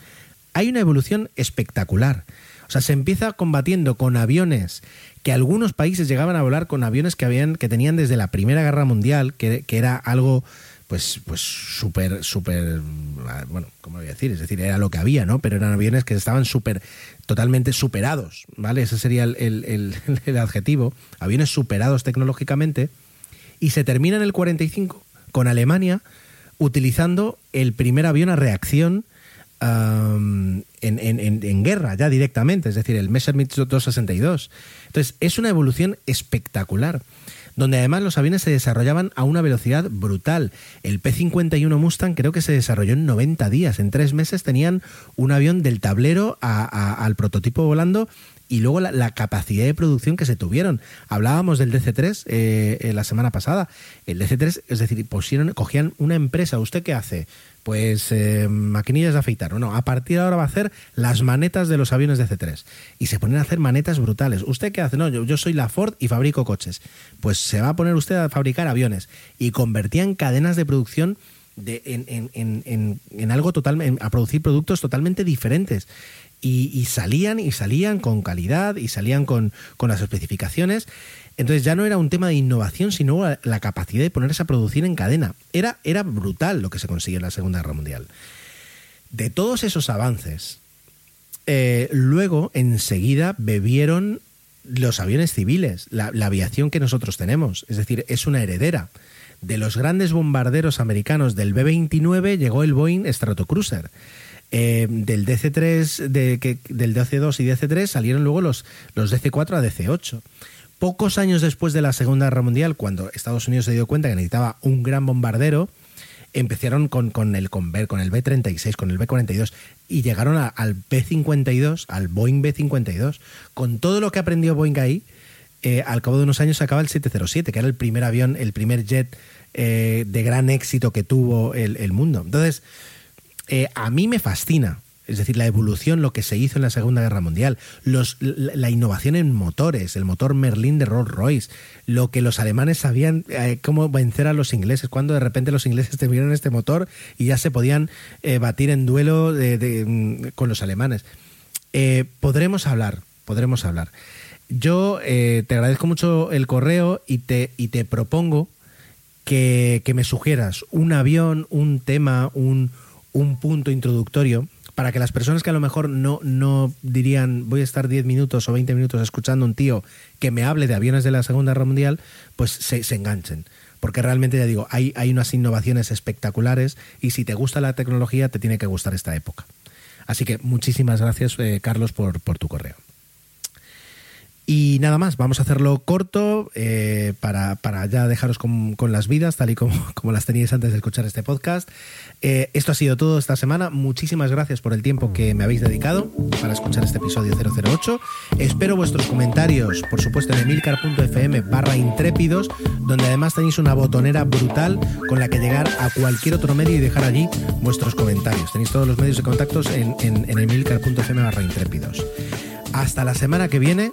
hay una evolución espectacular. O sea, se empieza combatiendo con aviones que algunos países llegaban a volar con aviones que habían que tenían desde la Primera Guerra Mundial, que, que era algo pues pues súper súper bueno, ¿cómo voy a decir? Es decir, era lo que había, ¿no? Pero eran aviones que estaban súper totalmente superados, ¿vale? Ese sería el, el, el adjetivo, aviones superados tecnológicamente y se termina en el 45 con Alemania utilizando el primer avión a reacción Um, en, en, en, guerra ya directamente, es decir, el Messerschmitt 262. Entonces, es una evolución espectacular, donde además los aviones se desarrollaban a una velocidad brutal. El P-51 Mustang creo que se desarrolló en 90 días, en tres meses tenían un avión del tablero a, al prototipo volando y luego la, capacidad de producción que se tuvieron. Hablábamos del DC3 eh, la semana pasada. El DC3, es decir, pusieron, cogían una empresa. ¿Usted qué hace? Pues eh, maquinillas de afeitar. No, no, a partir de ahora va a hacer las manetas de los aviones DC3. Y se ponen a hacer manetas brutales. ¿Usted qué hace? No, yo, yo soy la Ford y fabrico coches. Pues se va a poner usted a fabricar aviones. Y convertían cadenas de producción de, en, en, en, en, algo totalmente, a producir productos totalmente diferentes y, y, salían y salían con calidad y salían con, con, las especificaciones. Entonces ya no era un tema de innovación, sino la, capacidad de ponerse a producir en cadena. Era, era brutal lo que se consiguió en la Segunda Guerra Mundial. De todos esos avances, eh, luego enseguida bebieron los aviones civiles, la, aviación que nosotros tenemos. Es decir, es una heredera de los grandes bombarderos americanos del B-29 llegó el Boeing Stratocruiser. Eh, del DC-3, de, del DC-2 y DC-3 salieron luego los, los DC-4 a DC-8. Pocos años después de la Segunda Guerra Mundial, cuando Estados Unidos se dio cuenta que necesitaba un gran bombardero, empezaron con, con el, el B-36, con el B-42 y llegaron al B-52, al Boeing B-52. Con todo lo que aprendió Boeing ahí, eh, al cabo de unos años se acaba el 707, que era el primer avión, el primer jet eh, de gran éxito que tuvo el, el mundo. Entonces, eh, a mí me fascina. Es decir, la evolución, lo que se hizo en la Segunda Guerra Mundial, la innovación en motores, el motor Merlin de Rolls Royce, lo que los alemanes sabían eh, cómo vencer a los ingleses, cuando de repente los ingleses tuvieron este motor y ya se podían eh, batir en duelo mm, con los alemanes. Eh, podremos hablar, podremos hablar. Yo te agradezco mucho el correo y te, y te propongo que, que me sugieras un avión, un tema, un un punto introductorio para que las personas que a lo mejor no, no dirían voy a estar 10 minutos o 20 minutos escuchando a un tío que me hable de aviones de la Segunda Guerra Mundial, pues se, enganchen. Porque realmente, ya digo, hay, hay unas innovaciones espectaculares y si te gusta la tecnología, te tiene que gustar esta época. Así que muchísimas gracias, eh, Carlos, por, por tu correo. Y nada más, vamos a hacerlo corto eh, para, para, ya dejaros con, con, las vidas, tal y como, como las teníais antes de escuchar este podcast. Eh, esto ha sido todo esta semana. Muchísimas gracias por el tiempo que me habéis dedicado para escuchar este episodio 008. Espero vuestros comentarios, por supuesto, en emilcar.fm barra intrépidos, donde además tenéis una botonera brutal con la que llegar a cualquier otro medio y dejar allí vuestros comentarios. Tenéis todos los medios de contactos en, en, en emilcar.fm barra intrépidos. Hasta la semana que viene